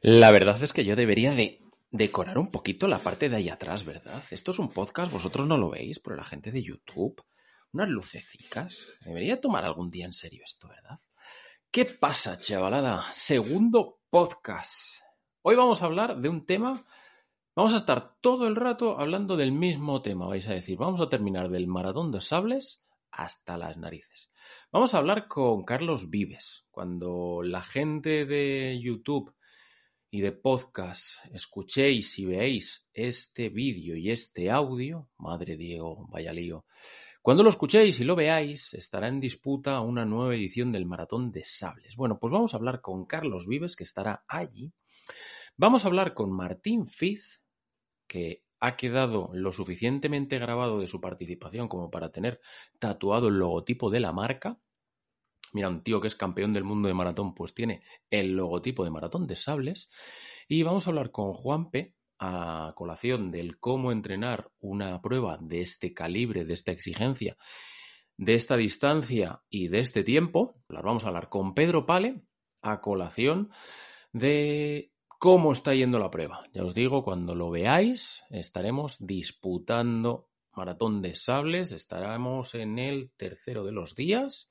La verdad es que yo debería de decorar un poquito la parte de ahí atrás, ¿verdad? Esto es un podcast, vosotros no lo veis, pero la gente de YouTube, unas lucecicas. Debería tomar algún día en serio esto, ¿verdad? ¿Qué pasa, chavalada? Segundo podcast. Hoy vamos a hablar de un tema, vamos a estar todo el rato hablando del mismo tema, vais a decir, vamos a terminar del maratón de sables hasta las narices. Vamos a hablar con Carlos Vives. Cuando la gente de YouTube y de podcast escuchéis y veáis este vídeo y este audio, madre Diego, vaya lío, cuando lo escuchéis y lo veáis, estará en disputa una nueva edición del Maratón de Sables. Bueno, pues vamos a hablar con Carlos Vives, que estará allí. Vamos a hablar con Martín Fiz, que ha quedado lo suficientemente grabado de su participación como para tener tatuado el logotipo de la marca. Mira, un tío que es campeón del mundo de maratón, pues tiene el logotipo de maratón de sables. Y vamos a hablar con Juanpe a colación del cómo entrenar una prueba de este calibre, de esta exigencia, de esta distancia y de este tiempo. Vamos a hablar con Pedro Pale a colación de cómo está yendo la prueba. Ya os digo, cuando lo veáis, estaremos disputando maratón de sables, estaremos en el tercero de los días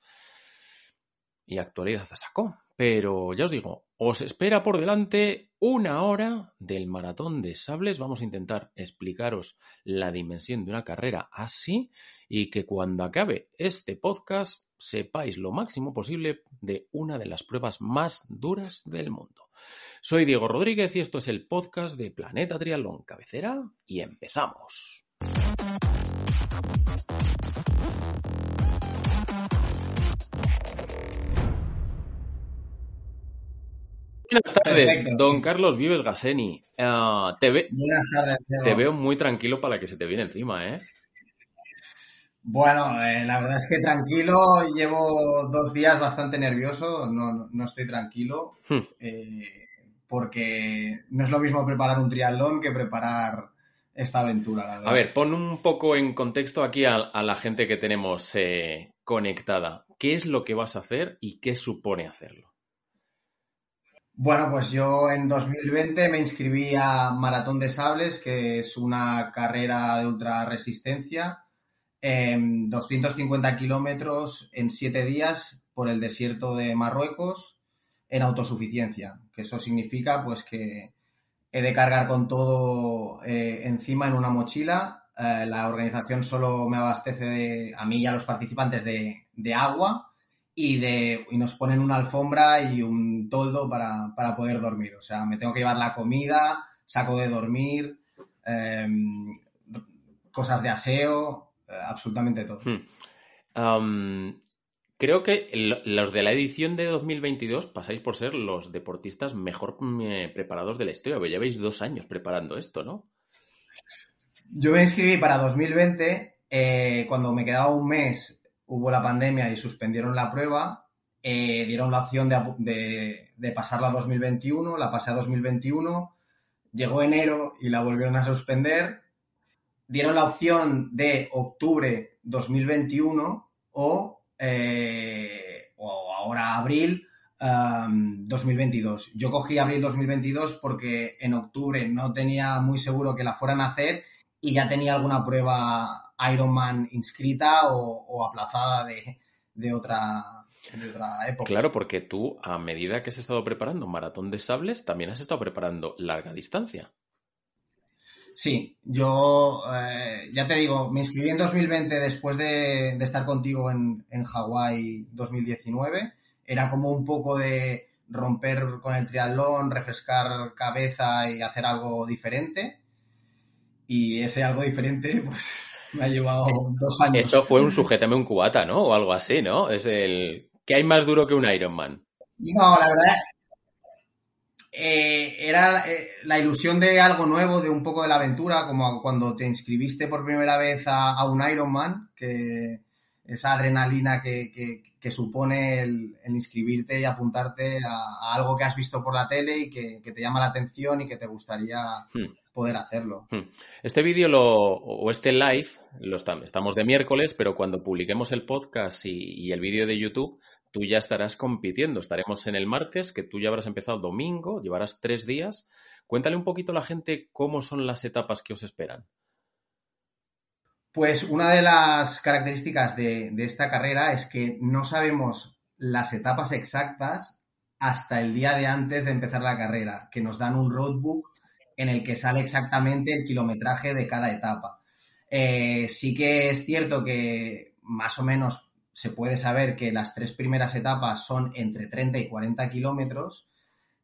y actualidad sacó. Pero ya os digo, os espera por delante una hora del maratón de sables. Vamos a intentar explicaros la dimensión de una carrera así y que cuando acabe este podcast sepáis lo máximo posible de una de las pruebas más duras del mundo. Soy Diego Rodríguez y esto es el podcast de Planeta Triatlón Cabecera y empezamos. Buenas tardes, don Carlos Vives Gaseni. Uh, te, ve Buenas tardes, te veo muy tranquilo para que se te viene encima, ¿eh? Bueno, eh, la verdad es que tranquilo, llevo dos días bastante nervioso, no, no, no estoy tranquilo, Hmm. eh, porque no es lo mismo preparar un triatlón que preparar esta aventura, la verdad. A ver, pon un poco en contexto aquí a, a la gente que tenemos eh, conectada. ¿Qué es lo que vas a hacer y qué supone hacerlo? Bueno, pues yo en 2020 me inscribí a Maratón de Sables, que es una carrera de ultra resistencia, en 250 kilómetros en 7 días por el desierto de Marruecos en autosuficiencia, que eso significa pues que he de cargar con todo eh, encima en una mochila. Eh, la organización solo me abastece a mí y a los participantes de, de agua y, de, y nos ponen una alfombra y un toldo para, para, poder dormir. O sea, me tengo que llevar la comida, saco de dormir, eh, cosas de aseo, eh, absolutamente todo. Hmm. Um, creo que los de la edición de 2022 pasáis por ser los deportistas mejor eh, preparados de la historia, porque lleváis dos años preparando esto, ¿no? Yo me inscribí para 2020, eh, cuando me quedaba un mes hubo la pandemia y suspendieron la prueba, eh, dieron la opción de, pasarla a 2021, la pasé a 2021, llegó enero y la volvieron a suspender, dieron la opción de octubre 2021 o, eh, o ahora abril um, 2022. Yo cogí abril 2022 porque en octubre no tenía muy seguro que la fueran a hacer y ya tenía alguna prueba Ironman inscrita o, o aplazada de, de, otra, de, otra, época. Claro, porque tú, a medida que has estado preparando maratón de sables, también has estado preparando larga distancia. Sí, yo eh, ya te digo, me inscribí en 2020 después de, de estar contigo en, en Hawái 2019. Era como un poco de romper con el triatlón, refrescar cabeza y hacer algo diferente. Y ese algo diferente, pues me ha llevado dos años. Eso fue un sujétame un cubata, ¿no? O algo así, ¿no? Es el. ¿Qué hay más duro que un Ironman? No, la verdad. eh, era eh, la ilusión de algo nuevo, de un poco de la aventura, como cuando te inscribiste por primera vez a, un Ironman, que esa adrenalina que, supone el, inscribirte y apuntarte a, algo que has visto por la tele y que, te llama la atención y que te gustaría hmm. Poder hacerlo. Hmm. Este vídeo o este live lo estamos de miércoles, pero cuando publiquemos el podcast y el vídeo de YouTube tú ya estarás compitiendo. Estaremos en el martes, que tú ya habrás empezado domingo, llevarás tres días. Cuéntale un poquito a la gente cómo son las etapas que os esperan. Pues una de las características de, esta carrera es que no sabemos las etapas exactas hasta el día de antes de empezar la carrera, que nos dan un roadbook en el que sale exactamente el kilometraje de cada etapa. Eh, sí que es cierto que más o menos se puede saber que las tres primeras etapas son entre 30 y 40 kilómetros,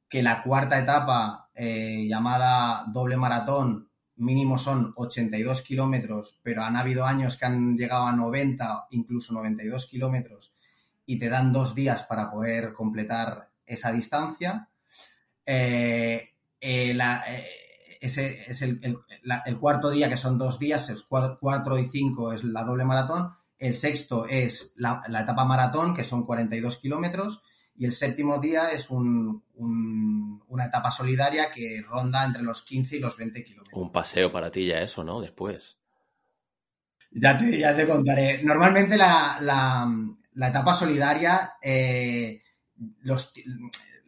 que la cuarta etapa, eh, llamada doble maratón, mínimo son 82 kilómetros, pero han habido años que han llegado a 90, incluso 92 kilómetros, y te dan dos días para poder completar esa distancia. Eh, ese es el, cuarto día, que son dos días, es 4 y 5 es la doble maratón, el sexto es la, etapa maratón, que son 42 kilómetros. Y el séptimo día es una etapa solidaria que ronda entre los 15 y los 20 kilómetros. Un paseo para ti ya eso, ¿no? Después. Ya te, ya te contaré. Normalmente la, etapa solidaria, eh,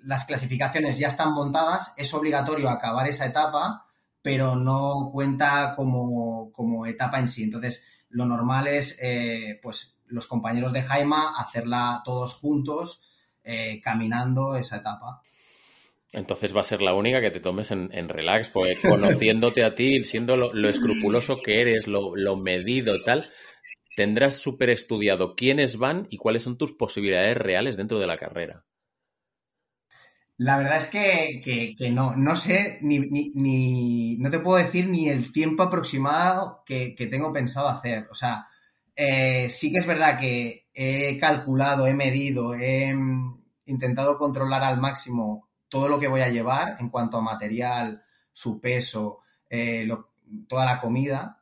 las clasificaciones ya están montadas, es obligatorio acabar esa etapa, pero no cuenta como, como etapa en sí. Entonces, lo normal es, eh, pues, los compañeros de Jaima hacerla todos juntos, eh, caminando esa etapa. Entonces va a ser la única que te tomes en, relax, porque conociéndote a ti, siendo lo, escrupuloso que eres, lo, lo medido, tal, tendrás súper estudiado quiénes van y cuáles son tus posibilidades reales dentro de la carrera. La verdad es que, no, no sé, ni, ni, no te puedo decir ni el tiempo aproximado que, tengo pensado hacer. O sea, eh, sí que es verdad que he calculado, he medido, he mm, intentado controlar al máximo todo lo que voy a llevar en cuanto a material, su peso, eh, toda la comida,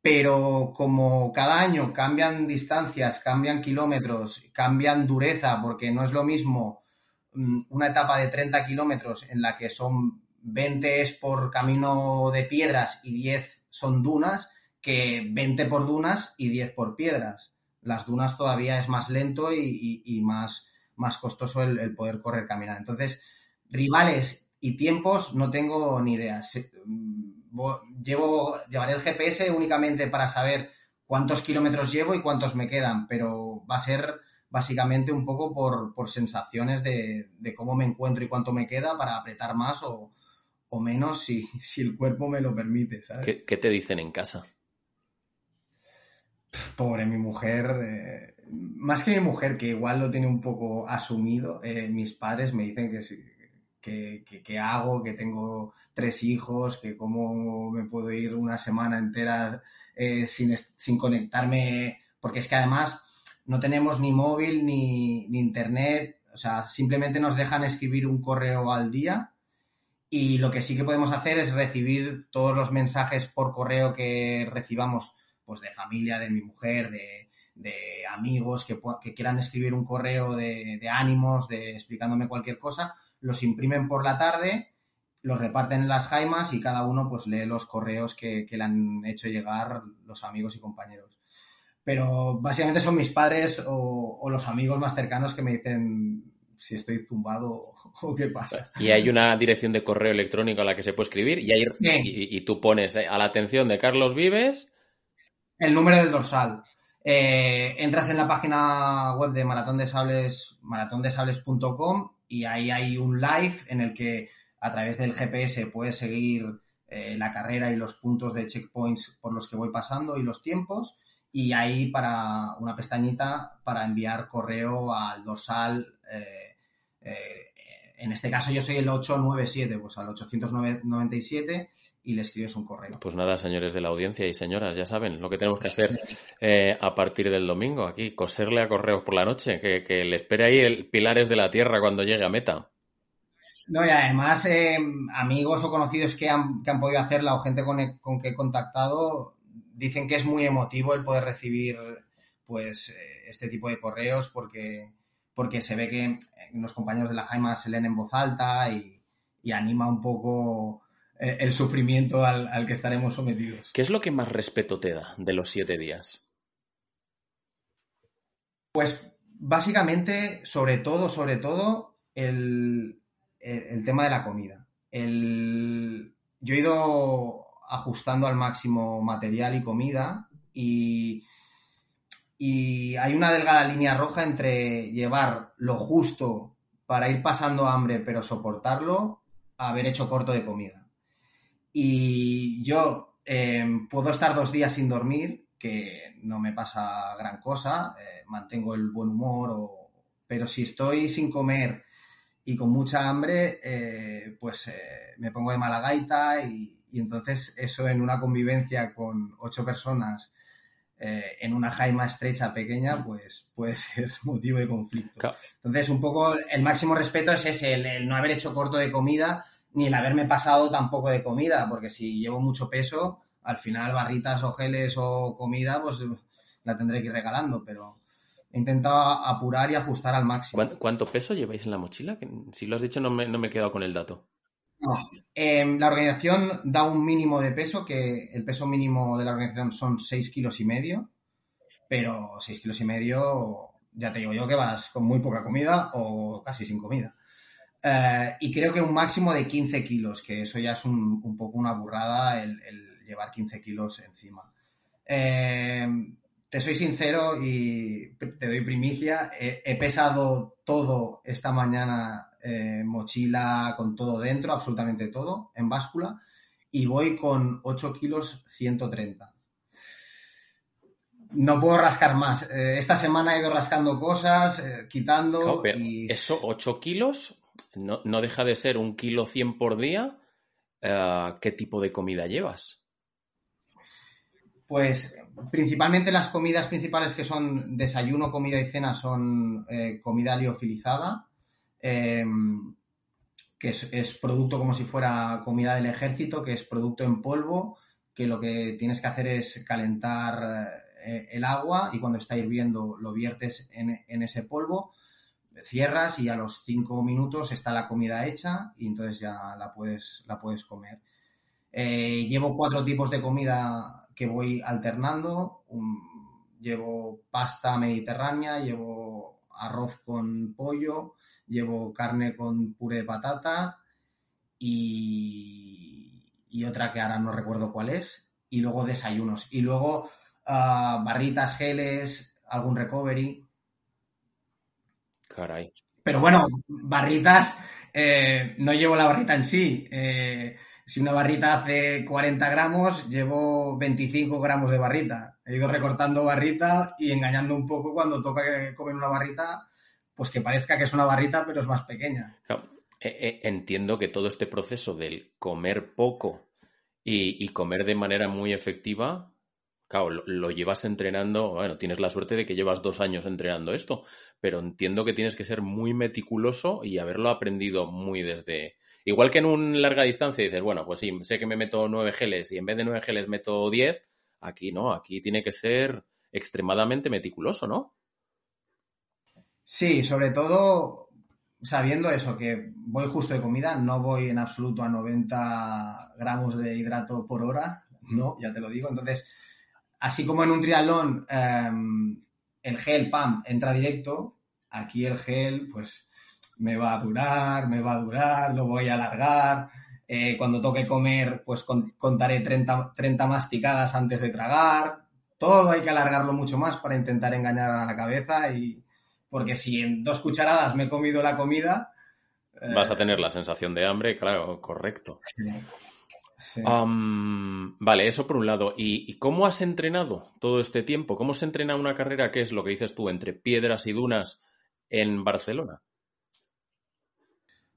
pero como cada año cambian distancias, cambian kilómetros, cambian dureza, porque no es lo mismo una etapa de 30 kilómetros en la que son 20 es por camino de piedras y 10 son dunas, que 20 por dunas y 10 por piedras. Las dunas todavía es más lento y, más, más costoso el, poder correr, caminar. Entonces, rivales y tiempos no tengo ni idea. Mm, llevo, llevaré el GPS únicamente para saber cuántos kilómetros llevo y cuántos me quedan, pero va a ser básicamente un poco por, sensaciones de, cómo me encuentro y cuánto me queda para apretar más o, menos si, si, el cuerpo me lo permite. ¿Qué, te dicen en casa? Pobre mi mujer, eh, más que mi mujer, que igual lo tiene un poco asumido, eh, mis padres me dicen que, que, que, hago, que tengo tres hijos, que cómo me puedo ir una semana entera eh, sin, sin conectarme, porque es que además no tenemos ni móvil ni, internet, o sea, simplemente nos dejan escribir un correo al día. Y lo que sí que podemos hacer es recibir todos los mensajes por correo que recibamos, pues de familia, de mi mujer, de, amigos que, que, quieran escribir un correo de, ánimos, de explicándome cualquier cosa, los imprimen por la tarde, los reparten en las jaimas y cada uno pues lee los correos que le han hecho llegar los amigos y compañeros pero básicamente son mis padres o, los amigos más cercanos que me dicen si estoy zumbado o qué pasa. Y hay una dirección de correo electrónico a la que se puede escribir y, tú pones eh, a la atención de Carlos Vives. El número del dorsal. Eh, entras en la página web de Maratón de Sables, maratondesables.com y ahí hay un live en el que a través del GPS puedes seguir eh, la carrera y los puntos de checkpoints por los que voy pasando y los tiempos y ahí para una pestañita para enviar correo al dorsal. Eh, eh, en este caso yo soy el 897, pues al 897 y le escribes un correo. Pues nada, señores de la audiencia y señoras, ya saben lo que tenemos que hacer eh, a partir del domingo aquí, coserle a correos por la noche, que, le espere ahí el Pilares de la Tierra cuando llegue a meta. No, y además, eh, amigos o conocidos que han, que han podido hacerla o gente con, con, que he contactado dicen que es muy emotivo el poder recibir pues eh, este tipo de correos porque, porque se ve que los compañeros de la Jaima se leen en voz alta y, y anima un poco eh, el sufrimiento al, al, que estaremos sometidos. ¿Qué es lo que más respeto te da de los siete días? Pues básicamente, sobre todo, sobre todo, el, el, tema de la comida. El, yo he ido ajustando al máximo material y comida y, y hay una delgada línea roja entre llevar lo justo para ir pasando hambre pero soportarlo a haber hecho corto de comida. Y yo eh, puedo estar dos días sin dormir, que no me pasa gran cosa, eh, mantengo el buen humor, o, pero si estoy sin comer y con mucha hambre, eh, pues me pongo de mala gaita y, y, entonces eso en una convivencia con ocho personas eh, en una jaima estrecha pequeña, pues puede ser motivo de conflicto. Claro. Entonces un poco el máximo respeto es ese, el, el, no haber hecho corto de comida ni el haberme pasado tampoco de comida, porque si llevo mucho peso, al final barritas o geles o comida, pues la tendré que ir regalando, pero he intentado apurar y ajustar al máximo. ¿Cuánto peso lleváis en la mochila? Si lo has dicho, no me, no me he quedado con el dato. No. Eh, la organización da un mínimo de peso, que el peso mínimo de la organización son 6 kilos y medio, pero 6 kilos y medio, ya te digo yo que vas con muy poca comida o casi sin comida. Eh, y creo que un máximo de 15 kilos, que eso ya es un, poco una burrada el, llevar 15 kilos encima. Eh, te soy sincero y te doy primicia. He pesado todo esta mañana, eh, mochila con todo dentro, absolutamente todo, en báscula, y voy con 8 kilos 130. No puedo rascar más. Eh, esta semana he ido rascando cosas, eh, quitando. Claro, y... Eso, 8 kilos, no, no, deja de ser un kilo 100 por día. ¿Qué tipo de comida llevas? Pues principalmente las comidas principales que son desayuno, comida y cena son comida liofilizada, eh, que es, producto como si fuera comida del ejército, que es producto en polvo, que lo que tienes que hacer es calentar eh, el agua y cuando está hirviendo lo viertes en, ese polvo, cierras y a los cinco minutos está la comida hecha y entonces ya la puedes, la puedes comer. Eh, llevo cuatro tipos de comida que voy alternando. Llevo pasta mediterránea, llevo arroz con pollo, llevo carne con puré de patata y, y, otra que ahora no recuerdo cuál es. Y luego desayunos. Y luego uh, barritas, geles, algún recovery. Caray. Pero bueno, barritas, eh, no llevo la barrita en sí. Eh, si una barrita hace 40 gramos, llevo 25 gramos de barrita. He ido recortando barrita y engañando un poco cuando toca comer una barrita, pues que parezca que es una barrita, pero es más pequeña. Claro. Entiendo que todo este proceso del comer poco y, y comer de manera muy efectiva, claro, lo, lo, llevas entrenando, bueno, tienes la suerte de que llevas dos años entrenando esto, pero entiendo que tienes que ser muy meticuloso y haberlo aprendido muy desde, Igual que en un larga distancia dices, bueno, pues sí, sé que me meto nueve geles y en vez de nueve geles meto diez, aquí no, aquí tiene que ser extremadamente meticuloso, ¿no? Sí, sobre todo sabiendo eso, que voy justo de comida, no voy en absoluto a 90 gramos de hidrato por hora, no, ya te lo digo. Entonces, así como en un triatlón eh, el gel, pam, entra directo, aquí el gel, pues me va a durar, me va a durar, lo voy a alargar. Eh, cuando toque comer, pues con, contaré 30, 30 masticadas antes de tragar. Todo hay que alargarlo mucho más para intentar engañar a la cabeza y porque si en dos cucharadas me he comido la comida... Eh... Vas a tener la sensación de hambre, claro, correcto. Sí. Sí. Um, vale, eso por un lado. ¿Y, ¿Y, cómo has entrenado todo este tiempo? ¿Cómo se entrena una carrera que es lo que dices tú, entre piedras y dunas en Barcelona?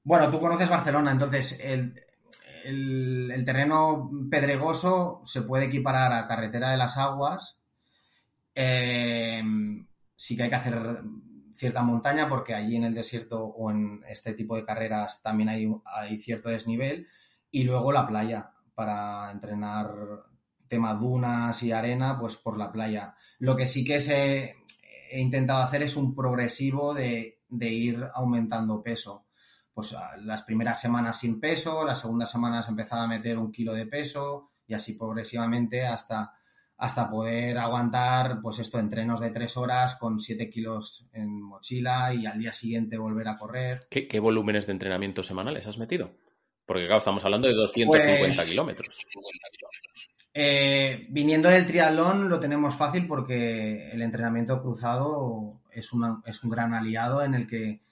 Bueno, tú conoces Barcelona, entonces el, el, el, terreno pedregoso se puede equiparar a carretera de las aguas. Eh, sí que hay que hacer cierta montaña, porque allí en el desierto o en este tipo de carreras también hay, hay cierto desnivel, y luego la playa para entrenar tema dunas y arena, pues por la playa. Lo que sí que se, he intentado hacer es un progresivo de, de ir aumentando peso. Pues las primeras semanas sin peso, las segundas semanas empezaba a meter un kilo de peso y así progresivamente hasta, hasta poder aguantar pues esto, entrenos de tres horas con siete kilos en mochila y al día siguiente volver a correr. ¿Qué, qué volúmenes de entrenamiento semanales has metido? Porque claro, estamos hablando de 250 Pues- kilómetros. Eh, viniendo del triatlón lo tenemos fácil porque el entrenamiento cruzado es, una- es un gran aliado en el que,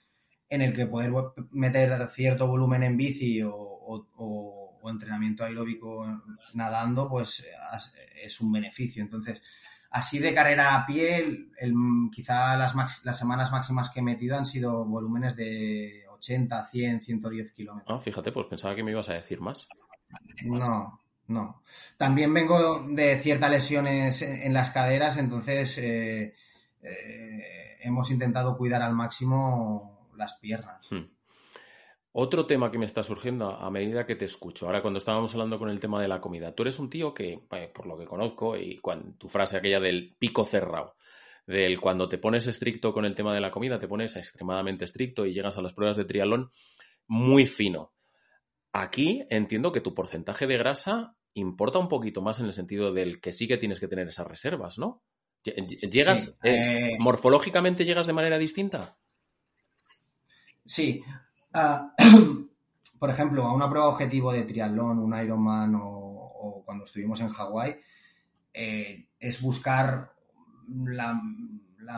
en el que poder meter cierto volumen en bici o, o- o- o entrenamiento aeróbico nadando, pues es un beneficio. Entonces, así de carrera a pie, el- el- quizá las, max- las semanas máximas que he metido han sido volúmenes de 80, 100, 110 kilómetros. Ah, fíjate, pues pensaba que me ibas a decir más. No, no. También vengo de ciertas lesiones en en las caderas, entonces eh, eh, hemos intentado cuidar al máximo las piernas. Hmm. Otro tema que me está surgiendo a medida que te escucho, ahora cuando estábamos hablando con el tema de la comida, tú eres un tío que, eh, por lo que conozco, y cuando, tu frase aquella del pico cerrado, del cuando te pones estricto con el tema de la comida, te pones extremadamente estricto y llegas a las pruebas de triatlón muy fino. Aquí entiendo que tu porcentaje de grasa importa un poquito más en el sentido del que sí que tienes que tener esas reservas, ¿no? Lle- ¿Llegas, Sí, eh, eh, morfológicamente llegas de manera distinta? Sí. Ah, por ejemplo, a una prueba objetivo de triatlón, un Ironman o, o cuando estuvimos en Hawái, eh, es buscar la,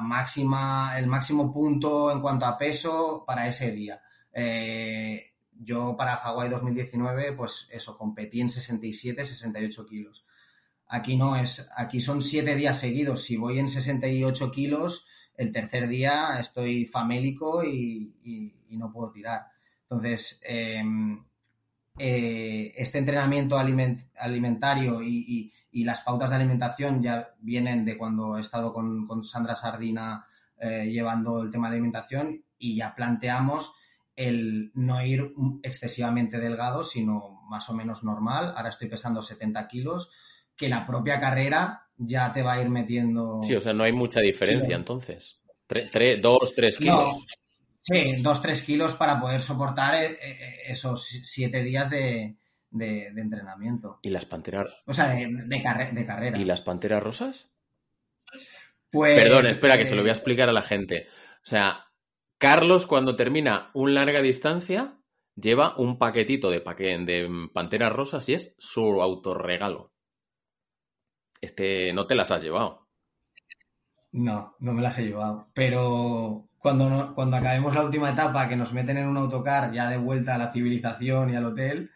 máxima, el máximo punto en cuanto a peso para ese día. Eh, yo para Hawái 2019, pues eso, competí en 67, 68 kilos. Aquí no es, aquí son siete días seguidos. Si voy en 68 kilos, el tercer día estoy famélico y- y no puedo tirar. Entonces, eh, eh, este entrenamiento aliment- alimentario y, y- y las pautas de alimentación ya vienen de cuando he estado con, con Sandra Sardina eh, llevando el tema de alimentación y ya planteamos el no ir excesivamente delgado, sino más o menos normal. Ahora estoy pesando 70 kilos, que la propia carrera ya te va a ir metiendo... Sí, o sea, no hay mucha diferencia entonces. Tre- tre- dos, tres No, kilos. Sí, dos, tres kilos para poder soportar eh, eh, esos siete días de, de- de entrenamiento. ¿Y las panteras, O sea, de, de carre- de carrera. ¿y las panteras rosas? Pues, Perdón, espera, que eh, se lo voy a explicar a la gente. O sea, Carlos, cuando termina un larga distancia, lleva un paquetito de, paque- de panteras rosas y es su autorregalo. Este, no te las has llevado. No, no me las he llevado. Pero cuando, cuando acabemos la última etapa, que nos meten en un autocar ya de vuelta a la civilización y al hotel,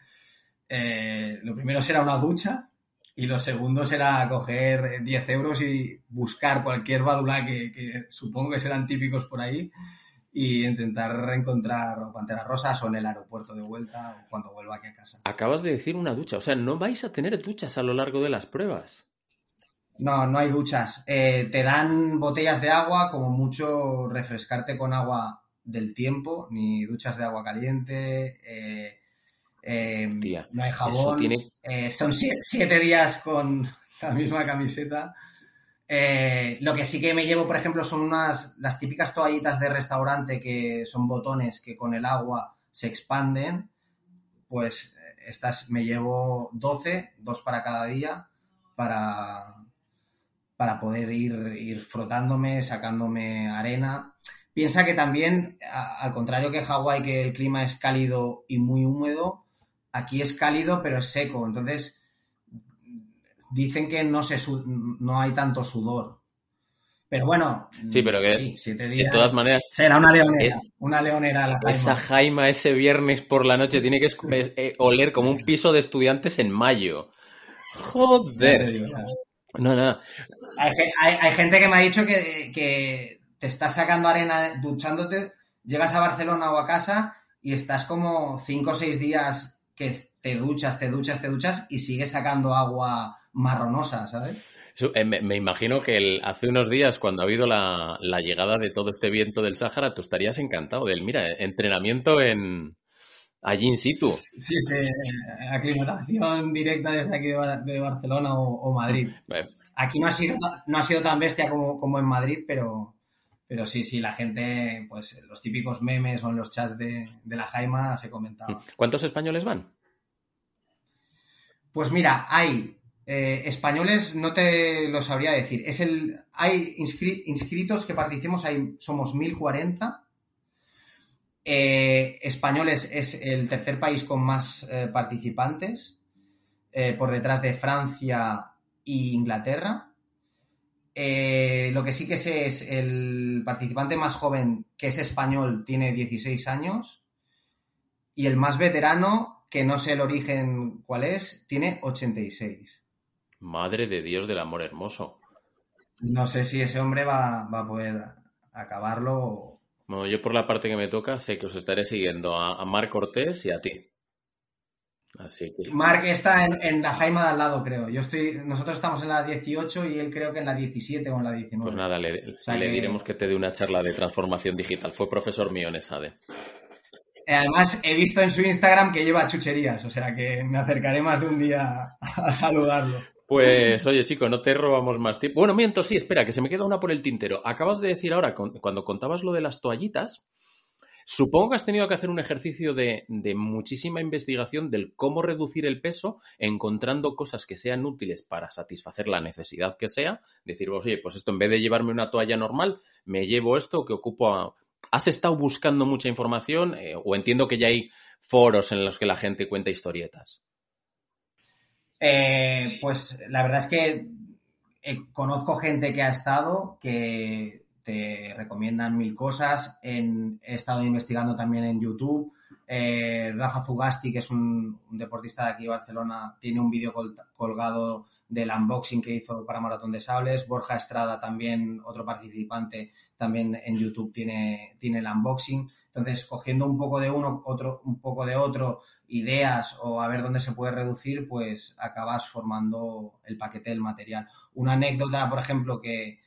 eh, lo primero será una ducha y lo segundo será coger 10 euros y buscar cualquier badulá que, que supongo que serán típicos por ahí y intentar encontrar o panteras rosas o en el aeropuerto de vuelta o cuando vuelva aquí a casa. Acabas de decir una ducha. O sea, no vais a tener duchas a lo largo de las pruebas. No, no hay duchas. Eh, te dan botellas de agua, como mucho refrescarte con agua del tiempo, ni duchas de agua caliente, eh, eh, Tía, no hay jabón. tiene son sie- siete días con la misma camiseta. Lo que sí que me llevo, por ejemplo, son unas las típicas toallitas de restaurante que son botones que con el agua se expanden. Pues estas me llevo 12, dos para cada día, para, para poder ir, ir frotándome, sacándome arena. Piensa que también, a- al contrario que Hawái, que el clima es cálido y muy húmedo, aquí es cálido pero es seco. Entonces, dicen que no, se no hay tanto sudor. Pero bueno, Sí, pero que- sí, siete De días. todas maneras, Será una leonera, Eh, una leonera la esa Jaima. Ese viernes por la noche tiene que eh, eh, oler como un piso de estudiantes en mayo. Joder. No, no. Hay, hay- hay gente que me ha dicho que, que te estás sacando arena duchándote, llegas a Barcelona o a casa y estás como cinco o seis días que te duchas, te duchas, te duchas y sigues sacando agua marronosa, ¿sabes? Eh, me, imagino que hace unos días, cuando ha habido la, llegada de todo este viento del Sáhara, tú estarías encantado del, mira, entrenamiento en allí in situ. Sí, sí, eh, aclimatación directa desde aquí de, Barcelona o, Madrid. Aquí no ha sido, no ha sido tan bestia como, como en Madrid, pero, pero sí, sí, la gente, pues los típicos memes o en los chats de, la Jaima se comentaba. ¿Cuántos españoles van? Pues mira, hay eh, españoles, no te lo sabría decir. Es el, hay inscritos que participemos, hay, somos 1040. Eh, españoles es el tercer país con más eh, participantes, por detrás de Francia e Inglaterra. lo que sí que sé es el participante más joven, que es español, tiene 16 años. Y el más veterano, que no sé el origen cuál es, tiene 86. Madre de Dios del amor hermoso. No sé si ese hombre va, a poder acabarlo. Bueno, yo por la parte que me toca sé que os estaré siguiendo a, a Marc Cortés y a ti. Así que... Marc está en, la Jaima de al lado, creo. Yo estoy, nosotros estamos en la 18 y él creo que en la 17 o en la 19. Pues nada, le, diremos que te dé una charla de transformación digital. Fue profesor mío en ESADE. Además, he visto en su Instagram que lleva chucherías, o sea que me acercaré más de un día a saludarlo. Pues oye, chico, no te robamos más tiempo. Bueno, miento, sí, espera, que se me queda una por el tintero. Acabas de decir ahora, cuando contabas lo de las toallitas, supongo que has tenido que hacer un ejercicio de, muchísima investigación del cómo reducir el peso, encontrando cosas que sean útiles para satisfacer la necesidad que sea. Decir, oye, pues esto en vez de llevarme una toalla normal, me llevo esto que ocupo ¿Has estado buscando mucha información eh, o entiendo que ya hay foros en los que la gente cuenta historietas? Eh, pues la verdad es que eh, conozco gente que ha estado, que te recomiendan mil cosas. he estado investigando también en YouTube. Eh, Rafa Zugasti, que es un, deportista de aquí de Barcelona, tiene un vídeo colgado del unboxing que hizo para Maratón de Sables. Borja Estrada, también otro participante, también en YouTube tiene, tiene el unboxing. Entonces, cogiendo un poco de uno, otro, un poco de otro, ideas o a ver dónde se puede reducir, pues acabas formando el paquete del material. Una anécdota, por ejemplo, que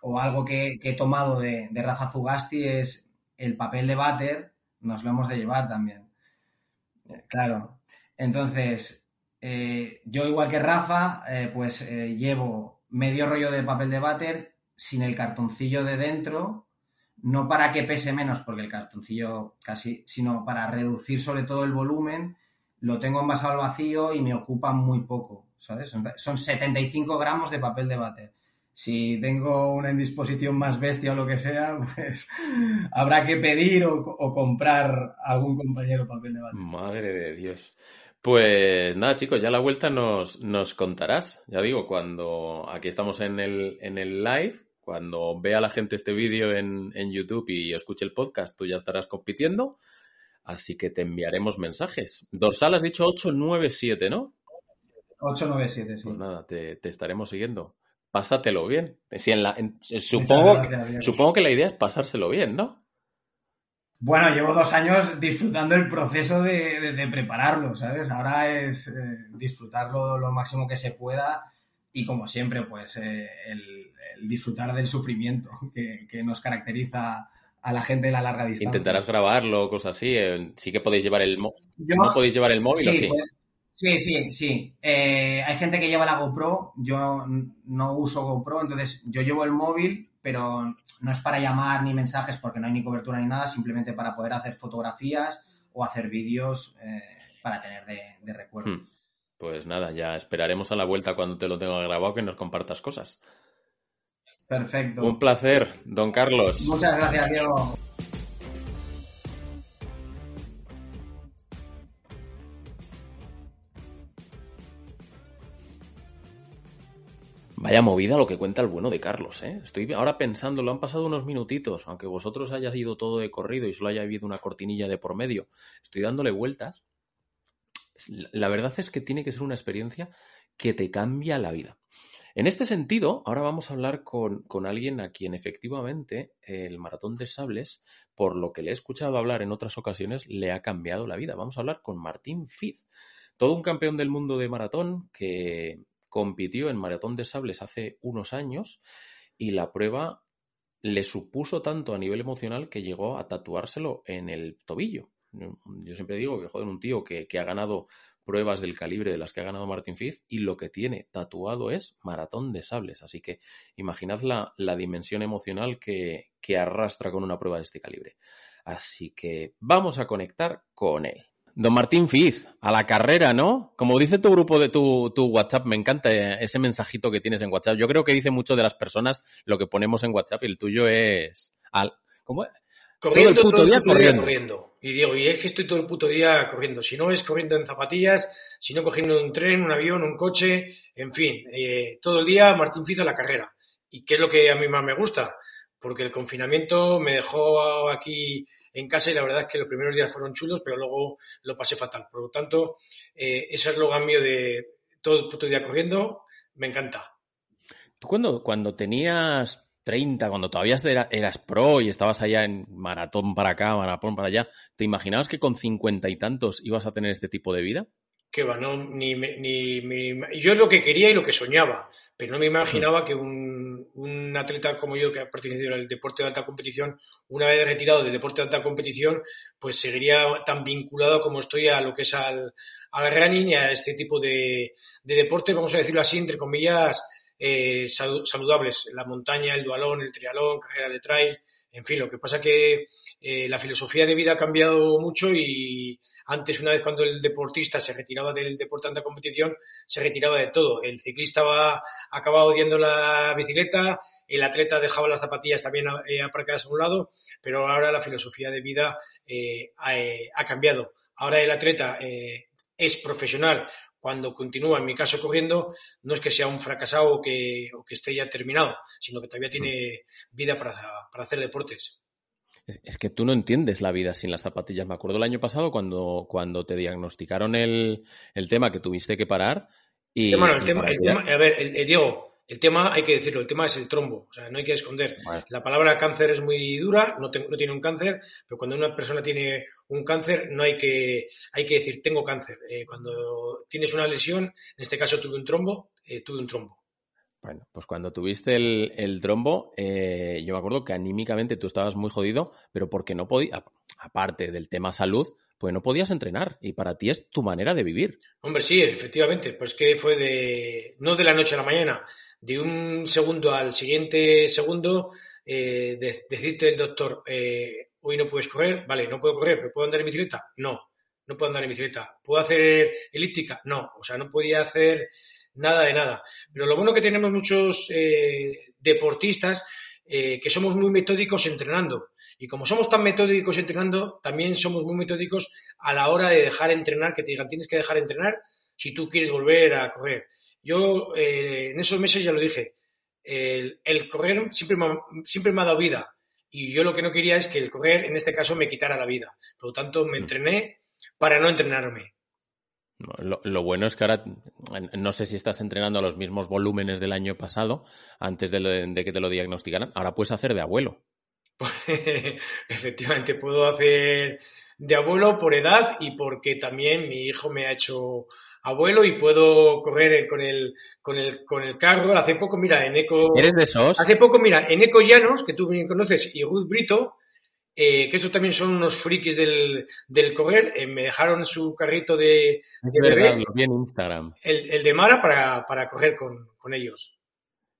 o algo que, he tomado de, Rafa Zugasti es el papel de váter, nos lo hemos de llevar también. Claro. Entonces, eh, yo igual que Rafa, eh, pues eh, llevo medio rollo de papel de váter sin el cartoncillo de dentro no para que pese menos, porque el cartoncillo casi, sino para reducir sobre todo el volumen, lo tengo envasado al vacío y me ocupa muy poco, ¿sabes? Son 75 gramos de papel de váter. Si tengo una indisposición más bestia o lo que sea, pues habrá que pedir o, comprar algún compañero papel de váter. Madre de Dios. Pues nada, chicos, ya la vuelta nos, nos contarás. Ya digo, cuando aquí estamos en el, en el live, cuando vea la gente este vídeo en, YouTube y escuche el podcast, tú ya estarás compitiendo. Así que te enviaremos mensajes. Dorsal has dicho 897, ¿no? 897, sí. Pues nada, te, estaremos siguiendo. Pásatelo bien. Si en la, supongo, supongo que la idea es pasárselo bien, ¿no? Bueno, llevo dos años disfrutando el proceso de, prepararlo, ¿sabes? Ahora es eh, disfrutarlo lo máximo que se pueda y como siempre, pues eh, el, disfrutar del sufrimiento que, nos caracteriza a la gente de la larga distancia. Intentarás grabarlo, cosas así. Eh, sí que podéis llevar el móvil. ¿No podéis llevar el móvil sí, pues, sí? sí, sí, eh, hay gente que lleva la GoPro. Yo no uso GoPro, entonces yo llevo el móvil, pero no es para llamar ni mensajes porque no hay ni cobertura ni nada, simplemente para poder hacer fotografías o hacer vídeos para tener de, recuerdo. Hmm. Pues nada, ya esperaremos a la vuelta cuando te lo tenga grabado que nos compartas cosas. Perfecto. Un placer, don Carlos. Muchas gracias, Diego. Vaya movida lo que cuenta el bueno de Carlos, ¿eh? Estoy ahora pensando, lo han pasado unos minutitos, aunque vosotros hayáis ido todo de corrido y solo haya habido una cortinilla de por medio. Estoy dándole vueltas la verdad es que tiene que ser una experiencia que te cambia la vida. En este sentido, ahora vamos a hablar con, alguien a quien efectivamente el maratón de sables, por lo que le he escuchado hablar en otras ocasiones, le ha cambiado la vida. Vamos a hablar con Martín Fiz, todo un campeón del mundo de maratón que, compitió en Maratón de Sables hace unos años y la prueba le supuso tanto a nivel emocional que llegó a tatuárselo en el tobillo. Yo siempre digo que, joder, un tío que, ha ganado pruebas del calibre de las que ha ganado Martin Fitz y lo que tiene tatuado es maratón de sables. Así que imaginad la, la dimensión emocional que, que arrastra con una prueba de este calibre. Así que vamos a conectar con él. Don Martín Fiz, a la carrera, ¿no? Como dice tu grupo de tu, tu, WhatsApp, me encanta ese mensajito que tienes en WhatsApp. Yo creo que dice mucho de las personas lo que ponemos en WhatsApp y el tuyo es al, ¿cómo? Corriendo todo el puto, día, corriendo. Y digo, y es que estoy todo el puto día corriendo. Si no es corriendo en zapatillas, si no cogiendo un tren, un avión, un coche, en fin, eh, todo el día Martín Fiz a la carrera. ¿Y qué es lo que a mí más me gusta? Porque el confinamiento me dejó aquí en casa y la verdad es que los primeros días fueron chulos, pero luego lo pasé fatal. Por lo tanto, eh, ese eslogan mío de todo el puto día corriendo me encanta. Tú cuando, cuando tenías 30, cuando todavía eras pro y estabas allá en maratón para acá, maratón para allá, ¿te imaginabas que con cincuenta y tantos ibas a tener este tipo de vida? Que va, no, ni, ni, ni, yo es lo que quería y lo que soñaba, pero no me imaginaba que un, un, atleta como yo, que ha en el deporte de alta competición, una vez retirado del deporte de alta competición, pues seguiría tan vinculado como estoy a lo que es al, al running y a este tipo de, de deporte, vamos a decirlo así, entre comillas, eh, saludables. La montaña, el dualón, el trialón, carrera de trail, en fin, lo que pasa que eh, la filosofía de vida ha cambiado mucho y antes, una vez cuando el deportista se retiraba del deporte ante competición, se retiraba de todo. El ciclista va, acababa odiando la bicicleta, el atleta dejaba las zapatillas también eh, aparcadas a un lado, pero ahora la filosofía de vida ha, cambiado. Ahora el atleta es profesional cuando continúa, en mi caso, corriendo, no es que sea un fracasado o que, que esté ya terminado, sino que todavía tiene vida para, hacer deportes. Es, que tú no entiendes la vida sin las zapatillas. Me acuerdo el año pasado cuando, cuando te diagnosticaron el, tema que tuviste que parar. Y, el tema, a ver, el, Diego, el tema, hay que decirlo, el tema es el trombo, o sea, no hay que esconder. La palabra cáncer es muy dura, no, no, tiene un cáncer, pero cuando una persona tiene un cáncer no hay que, hay que decir tengo cáncer. Eh, cuando tienes una lesión, en este caso tuve un trombo, eh, tuve un trombo. Bueno, pues cuando tuviste el, trombo, eh, yo me acuerdo que anímicamente tú estabas muy jodido, pero porque no podías, aparte del tema salud, pues no podías entrenar y para ti es tu manera de vivir. Hombre, sí, efectivamente, pues que fue de, no de la noche a la mañana, de un segundo al siguiente segundo, eh, decirte el doctor, eh, hoy no puedes correr, vale, no puedo correr, pero ¿puedo andar en bicicleta? No, no puedo andar en bicicleta. ¿Puedo hacer elíptica? No, o sea, no podía hacer nada de nada. Pero lo bueno que tenemos muchos eh, deportistas que somos muy metódicos entrenando. Y como somos tan metódicos entrenando, también somos muy metódicos a la hora de dejar entrenar, que te digan, tienes que dejar entrenar si tú quieres volver a correr. Yo eh, en esos meses ya lo dije, el, correr siempre me, siempre me ha dado vida y yo lo que no quería es que el correr en este caso me quitara la vida. Por lo tanto, me mm. entrené para no entrenarme. Lo, bueno es que ahora no sé si estás entrenando a los mismos volúmenes del año pasado, antes de, que te lo diagnosticaran. Ahora puedes hacer de abuelo. Efectivamente, puedo hacer de abuelo por edad y porque también mi hijo me ha hecho abuelo y puedo correr con el, con el, con el carro. Hace poco, mira, en Eco. ¿Eres de esos? Hace poco, mira, en Eco Llanos, que tú bien conoces, y Ruth Brito, eh, que esos también son unos frikis del, del correr, eh, me dejaron su carrito de, de Instagram. El, el, de Mara para, para correr con, con ellos.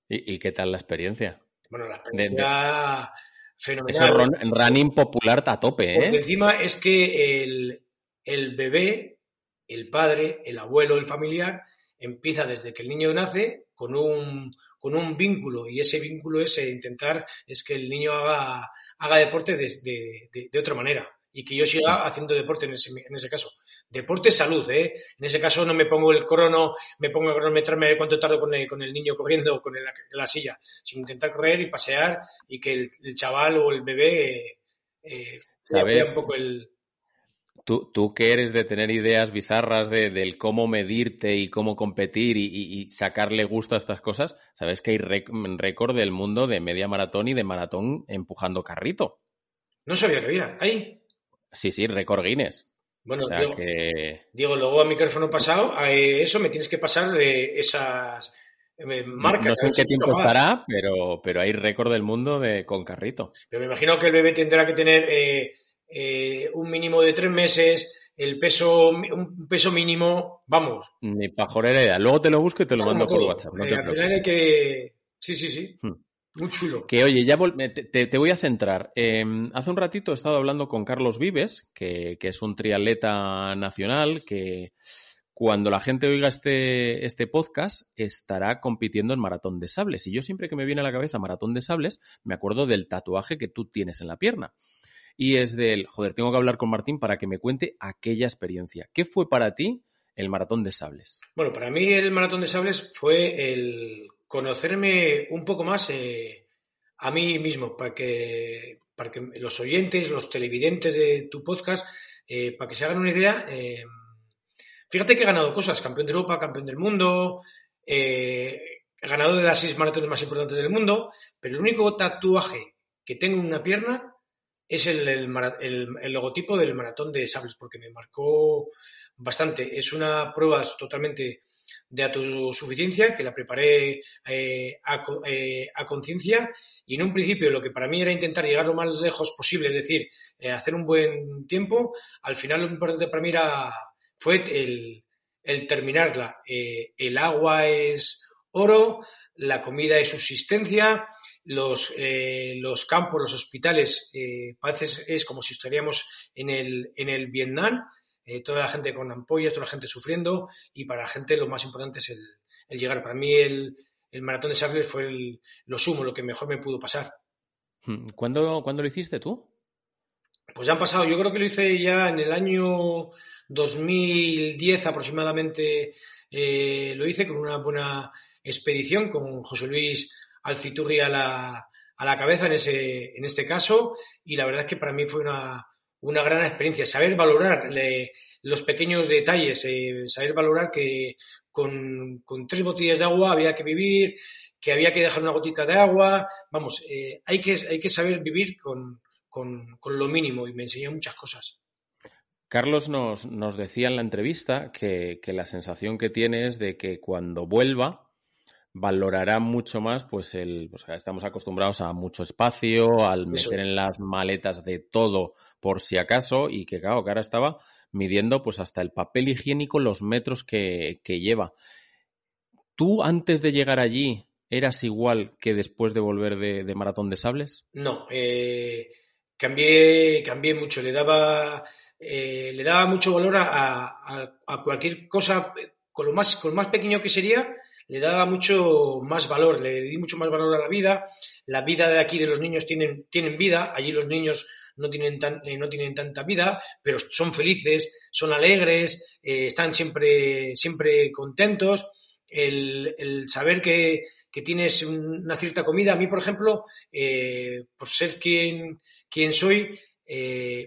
¿Y, ¿Y, qué tal la experiencia? Bueno, la experiencia fenomenal. Eso running popular a tope, ¿eh? Porque encima es que el, el bebé el padre, el abuelo, el familiar, empieza desde que el niño nace con un, con un vínculo y ese vínculo es intentar es que el niño haga, haga deporte de, de, otra manera y que yo siga haciendo deporte en ese, en ese caso. Deporte salud, ¿eh? En ese caso no me pongo el crono, me pongo el cronometrarme cuánto tardo con el, con el niño corriendo con la silla, sino intentar correr y pasear y que el, chaval o el bebé eh, vea un poco el, Tú, tú, que eres de tener ideas bizarras de, del cómo medirte y cómo competir y, sacarle gusto a estas cosas, sabes que hay récord del mundo de media maratón y de maratón empujando carrito. No sabía que había. ¿Ahí? Sí, sí, récord Guinness. Bueno, o sea Diego, que... Diego, luego a micrófono pasado, a eso me tienes que pasar de esas eh, marcas. No sé en si qué tiempo estará, pero, pero hay récord del mundo de con carrito. Pero me imagino que el bebé tendrá que tener eh, eh, un mínimo de tres meses, el peso, un peso mínimo, vamos. Ni pajorera idea. Luego te lo busco y te lo mando por. WhatsApp. No Eh, te al final hay que... Sí, sí, sí. Hmm. Muy chulo. Que oye, ya vol- te, te- te voy a centrar. Eh, hace un ratito he estado hablando con Carlos Vives, que, que es un triatleta nacional, que cuando la gente oiga este, este podcast estará compitiendo en maratón de sables. Y yo siempre que me viene a la cabeza maratón de sables, me acuerdo del tatuaje que tú tienes en la pierna. Y es del, joder, tengo que hablar con Martín para que me cuente aquella experiencia. ¿Qué fue para ti el maratón de sables? Bueno, para mí el maratón de sables fue el conocerme un poco más eh, a mí mismo, para que, para que los oyentes, los televidentes de tu podcast, eh, para que se hagan una idea. eh, fíjate que he ganado cosas, campeón de Europa, campeón del mundo, eh, he ganado de las seis maratones más importantes del mundo, pero el único tatuaje que tengo en una pierna es el, el el- el logotipo del maratón de sables, porque me marcó bastante. Es una prueba totalmente de autosuficiencia que la preparé eh, a, eh, a conciencia y en un principio lo que para mí era intentar llegar lo más lejos posible, es decir, eh, hacer un buen tiempo, al final lo importante para mí fue el, el terminarla. El agua es oro, la comida es subsistencia, los, eh, los campos, los hospitales, eh, parece es como si estaríamos en el, en el Vietnam, eh, toda la gente con ampollas, toda la gente sufriendo, y para la gente lo más importante es el, el llegar. Para mí el, el maratón de Sables fue el- lo sumo, lo que mejor me pudo pasar. Hmm, ¿Cuándo, ¿cuándo lo hiciste tú? Pues ya han pasado, yo creo que lo hice ya en el año 2010 aproximadamente, eh, lo hice con una buena expedición con José Luis Alfiturri a la, a la cabeza en, ese, en este caso y la verdad es que para mí fue una, una gran experiencia, saber valorar los pequeños detalles, eh, saber valorar que con, con tres botellas de agua había que vivir, que había que dejar una gotica de agua, vamos, eh, hay, que, hay que saber vivir con, con, con lo mínimo y me enseñó muchas cosas. Carlos nos, nos decía en la entrevista que, que la sensación que tiene es de que cuando vuelva valorará mucho más, pues el, pues estamos acostumbrados a mucho espacio, al meter en las maletas de todo por si acaso, y que claro, que ahora estaba midiendo pues hasta el papel higiénico los metros que, que lleva. ¿Tú antes de llegar allí eras igual que después de volver de, de Maratón de Sables? No, eh, cambié, cambié mucho, le daba, eh, le daba mucho valor a, a- a cualquier cosa, con lo, más, con lo más pequeño que sería, le daba mucho más valor, le di mucho más valor a la vida. La vida de aquí de los niños tienen, tienen vida, allí los niños no tienen, tan, eh, no tienen tanta vida, pero son felices, son alegres, eh, están siempre, siempre contentos. El, el saber que, que tienes una cierta comida, a mí, por ejemplo, eh, por ser quien, soy,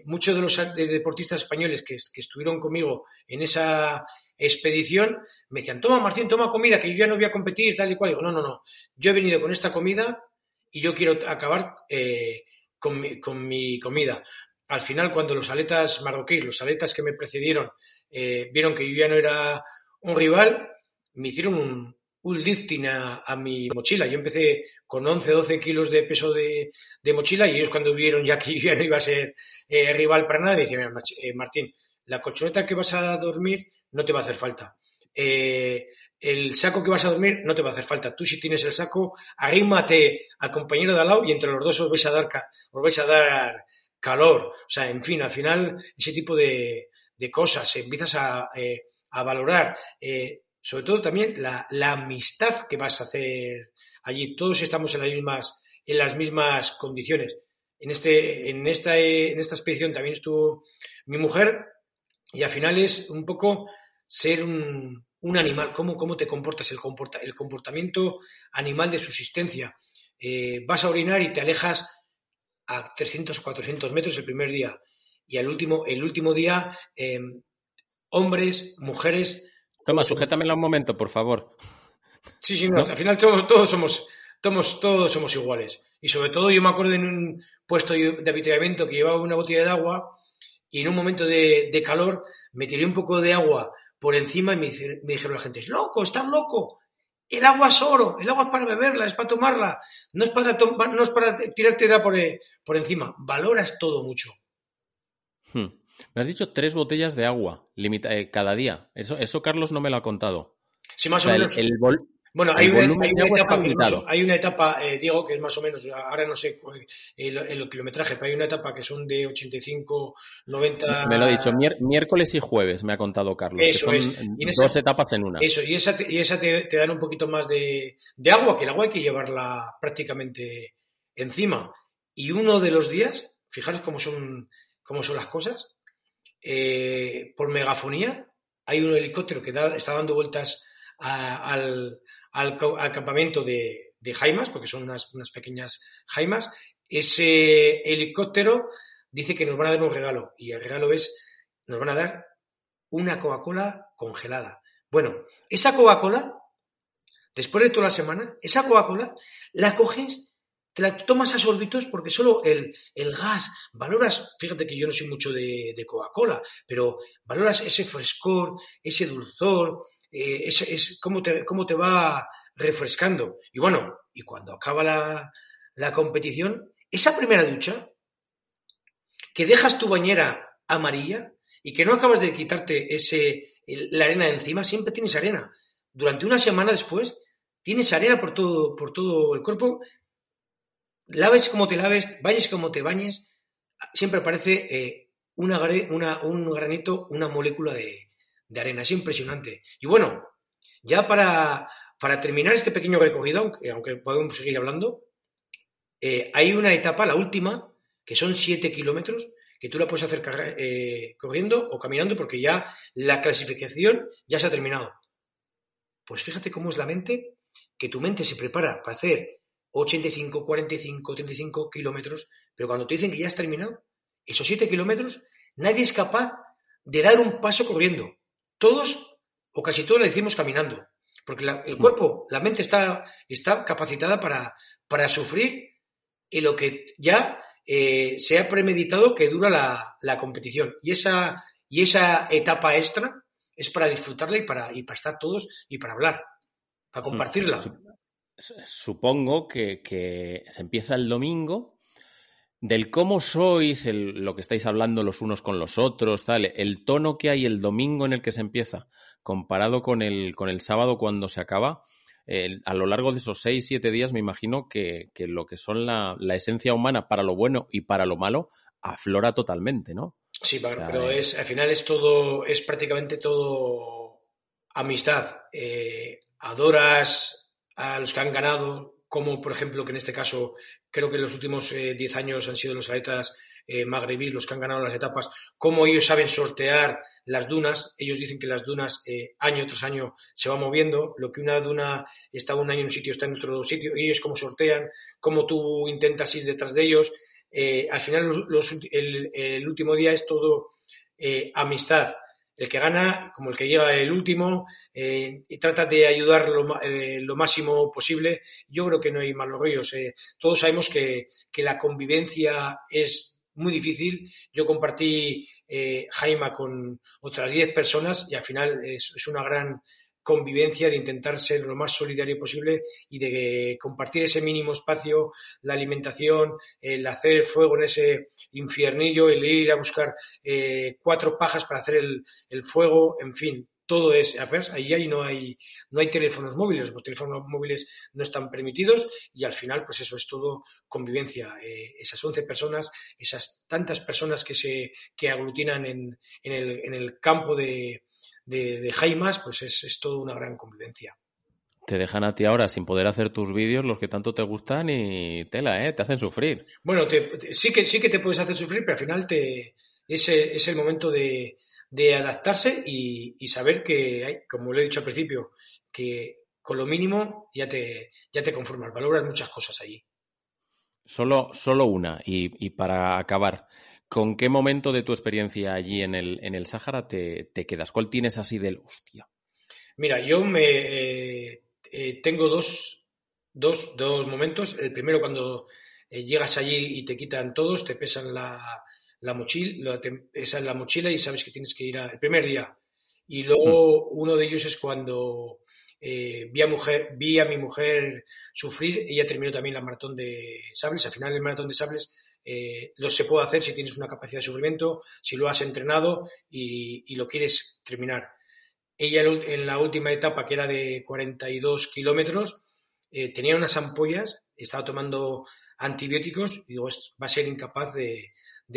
muchos de los de deportistas españoles que, que estuvieron conmigo en esa expedición me decían, toma Martín, toma comida, que yo ya no voy a competir, tal y cual. Digo, no, no, no, yo he venido con esta comida y yo quiero acabar eh, con, mi, comida. Al final, cuando los aletas marroquíes, los aletas que me precedieron, eh, vieron que yo ya no era un rival, me hicieron un, un lifting a, mi mochila. Yo empecé con 11, 12 kilos de peso de, mochila y ellos cuando vieron ya que yo ya no iba a ser eh, rival para nada, eh, Martín, la colchoneta que vas a dormir no te va a hacer falta. Eh, el saco que vas a dormir no te va a hacer falta. Tú si tienes el saco, arrímate al compañero de al lado y entre los dos os vais a dar, os vais a dar calor. O sea, en fin, al final ese tipo de, cosas empiezas a, eh, a valorar. Eh, sobre todo también la, la, amistad que vas a hacer allí. Todos estamos en las mismas, en las mismas condiciones. En, este, en, esta, en esta expedición también estuvo mi mujer y al final es un poco ser un, un animal, cómo, cómo te comportas, el, comporta, el comportamiento animal de subsistencia. Eh, vas a orinar y te alejas a 300 o 400 metros el primer día y al último, el último día, eh, hombres, mujeres. Toma, sujétamela un momento, por favor. Sí, sí, no, ¿No? al final todos, todos, somos, todos, todos somos iguales. Y sobre todo yo me acuerdo en un puesto de avituallamiento que llevaba una botella de agua y en un momento de, calor me tiré un poco de agua por encima y me, dijeron la gente, es loco, estás loco. El agua es oro, el agua es para beberla, es para tomarla, no es para, no es para tirarte por, por encima. Valoras todo mucho. Hmm. Me has dicho tres botellas de agua eh, cada día. Eso, eso Carlos no me lo ha contado. Sí, más o, menos. El, bueno, hay una, etapa, hay una, etapa, Diego, que es más o menos, ahora no sé el, kilometraje, pero hay una etapa que son de 85, 90. Me lo he dicho, miércoles y jueves me ha contado Carlos. Eso que son dos etapas en una. Eso, y esa, y esa te, dan un poquito más de, agua, que el agua hay que llevarla prácticamente encima. Y uno de los días, fijaros cómo son, cómo son las cosas, eh, por megafonía, hay un helicóptero que está dando vueltas al al, campamento de, Jaimas, porque son unas, pequeñas Jaimas, ese helicóptero dice que nos van a dar un regalo y el regalo es, nos van a dar una Coca-Cola congelada. Bueno, esa Coca-Cola, después de toda la semana, esa Coca-Cola la coges, te la tomas a sorbitos porque solo el, gas, valoras, fíjate que yo no soy mucho de, de Coca-Cola, pero valoras ese frescor, ese dulzor, eh, es, cómo, te, cómo te va refrescando. Y bueno, y cuando acaba la, competición, esa primera ducha, que dejas tu bañera amarilla y que no acabas de quitarte ese, la arena de encima, siempre tienes arena. Durante una semana después, tienes arena por todo, por todo el cuerpo. Laves como te laves, bañes como te bañes, siempre aparece eh, una, un granito, una molécula de, de arena. Es impresionante. Y bueno, ya para, para terminar este pequeño recorrido, aunque, podemos seguir hablando, eh, hay una etapa, la última, que son 7 kilómetros, que tú la puedes hacer eh, corriendo o caminando porque ya la clasificación ya se ha terminado. Pues fíjate cómo es la mente, que tu mente se prepara para hacer 85, 45, 35 kilómetros, pero cuando te dicen que ya has terminado, esos 7 kilómetros, nadie es capaz de dar un paso corriendo todos o casi todos lo decimos caminando, porque el cuerpo, la mente está, está capacitada para, para sufrir en lo que ya eh, se ha premeditado que dura la, competición. Y esa, y esa etapa extra es para disfrutarla y para, y para estar todos y para hablar, para compartirla. Supongo que, que se empieza el domingo del cómo sois, lo que estáis hablando los unos con los otros, tal, el tono que hay el domingo en el que se empieza, comparado con el, con el sábado cuando se acaba, a lo largo de esos seis, siete días me imagino que, lo que son la, esencia humana para lo bueno y para lo malo aflora totalmente, ¿no? Sí, pero eh, es, al final es todo, es prácticamente todo amistad. Eh, adoras a los que han ganado, como por ejemplo que en este caso creo que en los últimos 10 eh, años han sido los atletas eh, los que han ganado las etapas, cómo ellos saben sortear las dunas. Ellos dicen que las dunas eh, año tras año se van moviendo, lo que una duna está un año en un sitio, está en otro sitio, ellos cómo sortean, cómo tú intentas ir detrás de ellos. al final el, último día es todo amistad el que gana como el que llega el último eh, y trata de ayudar lo, eh, lo, máximo posible. Yo creo que no hay malos rollos. Eh. Todos sabemos que, que, la convivencia es muy difícil. Yo compartí Jaima con otras 10 personas y al final es una gran convivencia, de intentar ser lo más solidario posible y de compartir ese mínimo espacio, la alimentación, el hacer fuego en ese infiernillo, el ir a buscar eh, cuatro pajas para hacer el, fuego, en fin, todo es ahí, ahí no hay no hay teléfonos móviles los teléfonos móviles no están permitidos y al final pues eso es todo convivencia. Eh, esas 11 personas esas tantas personas que se que aglutinan en, en, el, en el campo de, de, Jaimas, pues es, es toda una gran convivencia. Te dejan a ti ahora sin poder hacer tus vídeos los que tanto te gustan y tela, ¿eh? Te hacen sufrir. Bueno, sí, que, sí que te puedes hacer sufrir, pero al final te, ese es el momento de, de adaptarse y, y, saber que, como le he dicho al principio, que con lo mínimo ya te, ya te conformas, valoras muchas cosas allí. Solo, solo una, y, y para acabar, ¿Con qué momento de tu experiencia allí en el, en el Sáhara te, quedas? ¿Cuál tienes así del hostia? Mira, yo me eh, eh, tengo dos, dos, dos, momentos. El primero cuando eh, llegas allí y te quitan todos, te pesan la, la mochila, esa es la mochila y sabes que tienes que ir el primer día. Y luego mm. uno de ellos es cuando vi, a mujer, vi a mi mujer sufrir, ella terminó también la maratón de sables, al final del maratón de sables eh, lo se puede hacer si tienes una capacidad de sufrimiento, si lo has entrenado y, lo quieres terminar. Ella en la última etapa, que era de 42 kilómetros, eh, tenía unas ampollas, estaba tomando antibióticos y digo, va a ser incapaz de,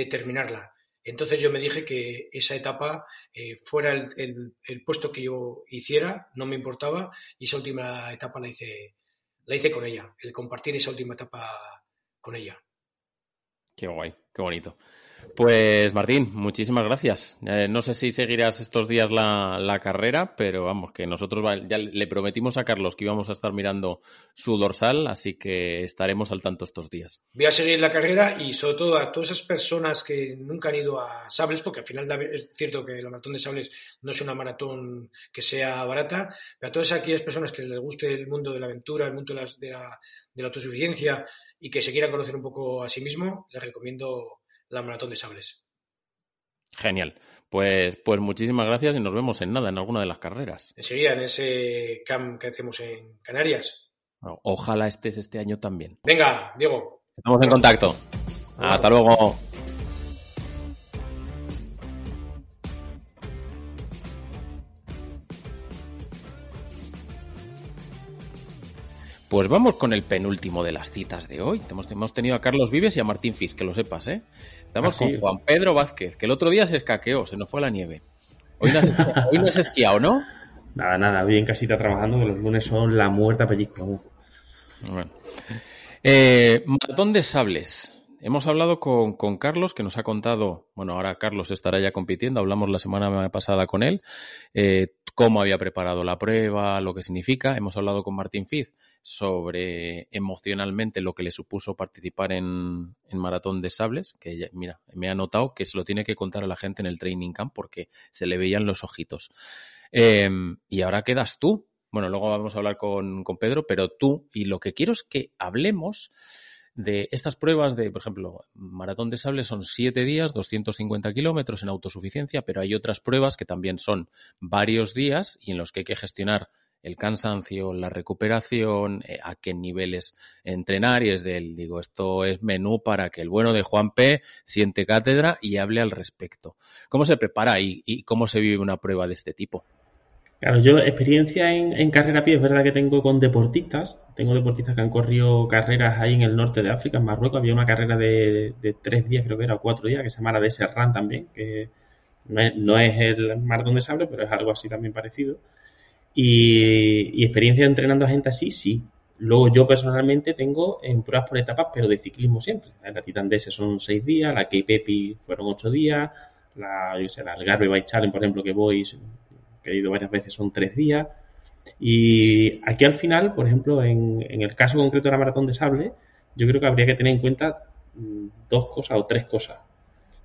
terminarla. Entonces yo me dije que esa etapa eh, fuera el, puesto que yo hiciera, no me importaba, y esa última etapa la hice, la hice con ella, el compartir esa última etapa con ella. Qué guay, qué bonito. Pues Martín, muchísimas gracias. Eh, no sé si seguirás estos días la, carrera, pero vamos, que nosotros ya le prometimos a Carlos que íbamos a estar mirando su dorsal, así que estaremos al tanto estos días. Voy a seguir la carrera y sobre todo a todas esas personas que nunca han ido a Sables, porque al final es cierto que la maratón de Sables no es una maratón que sea barata, pero a todas aquellas personas que les guste el mundo de la aventura, el mundo de la, de la autosuficiencia y que se quieran conocer un poco a sí mismo, les recomiendo la maratón de sables. Genial. Pues, pues muchísimas gracias y nos vemos en nada, en alguna de las carreras. Enseguida, en ese camp que hacemos en Canarias. Ojalá estés este año también. Venga, Diego. Estamos en contacto. Hasta luego. Pues vamos con el penúltimo de las citas de hoy. Hemos, hemos tenido a Carlos Vives y a Martín Fiz, que lo sepas, ¿eh? Estamos ah, con Juan Pedro Vázquez, que el otro día se escaqueó, se nos fue a la nieve. Hoy no has, esquiado, ¿no? Nada, nada, bien casita trabajando, que los lunes son la muerta pellizco. Bueno. Eh, maratón de sables. Hemos hablado con, Carlos, que nos ha contado, bueno, ahora Carlos estará ya compitiendo, hablamos la semana pasada con él, eh, cómo había preparado la prueba, lo que significa. Hemos hablado con Martín Fiz sobre emocionalmente lo que le supuso participar en, en Maratón de Sables, que mira, me ha notado que se lo tiene que contar a la gente en el training camp porque se le veían los ojitos. Em, y ahora quedas tú. Bueno, luego vamos a hablar con, con Pedro, pero tú, y lo que quiero es que hablemos de estas pruebas de, por ejemplo, maratón de sable son siete días, 250 kilómetros en autosuficiencia, pero hay otras pruebas que también son varios días y en los que hay que gestionar el cansancio, la recuperación, eh, a qué niveles entrenar y es del, digo, esto es menú para que el bueno de Juan P siente cátedra y hable al respecto. ¿Cómo se prepara y cómo se vive una prueba de este tipo? Claro, yo experiencia en, carrera a pie es verdad que tengo con deportistas. Tengo deportistas que han corrido carreras ahí en el norte de África, en Marruecos. Había una carrera de, tres días, creo que era, o cuatro días, que se llama la de Serran también, que no es, el maratón de sable, pero es algo así también parecido. Y, experiencia entrenando a gente así, sí. Luego yo personalmente tengo en pruebas por etapas, pero de ciclismo siempre. La Titan DS son seis días, la Cape Epi fueron ocho días, la, yo sé, la Algarve Bike Challenge, por ejemplo, que voy he ido varias veces, son tres días. Y aquí al final, por ejemplo, en, el caso concreto de la maratón de sable, yo creo que habría que tener en cuenta mm, dos cosas o tres cosas.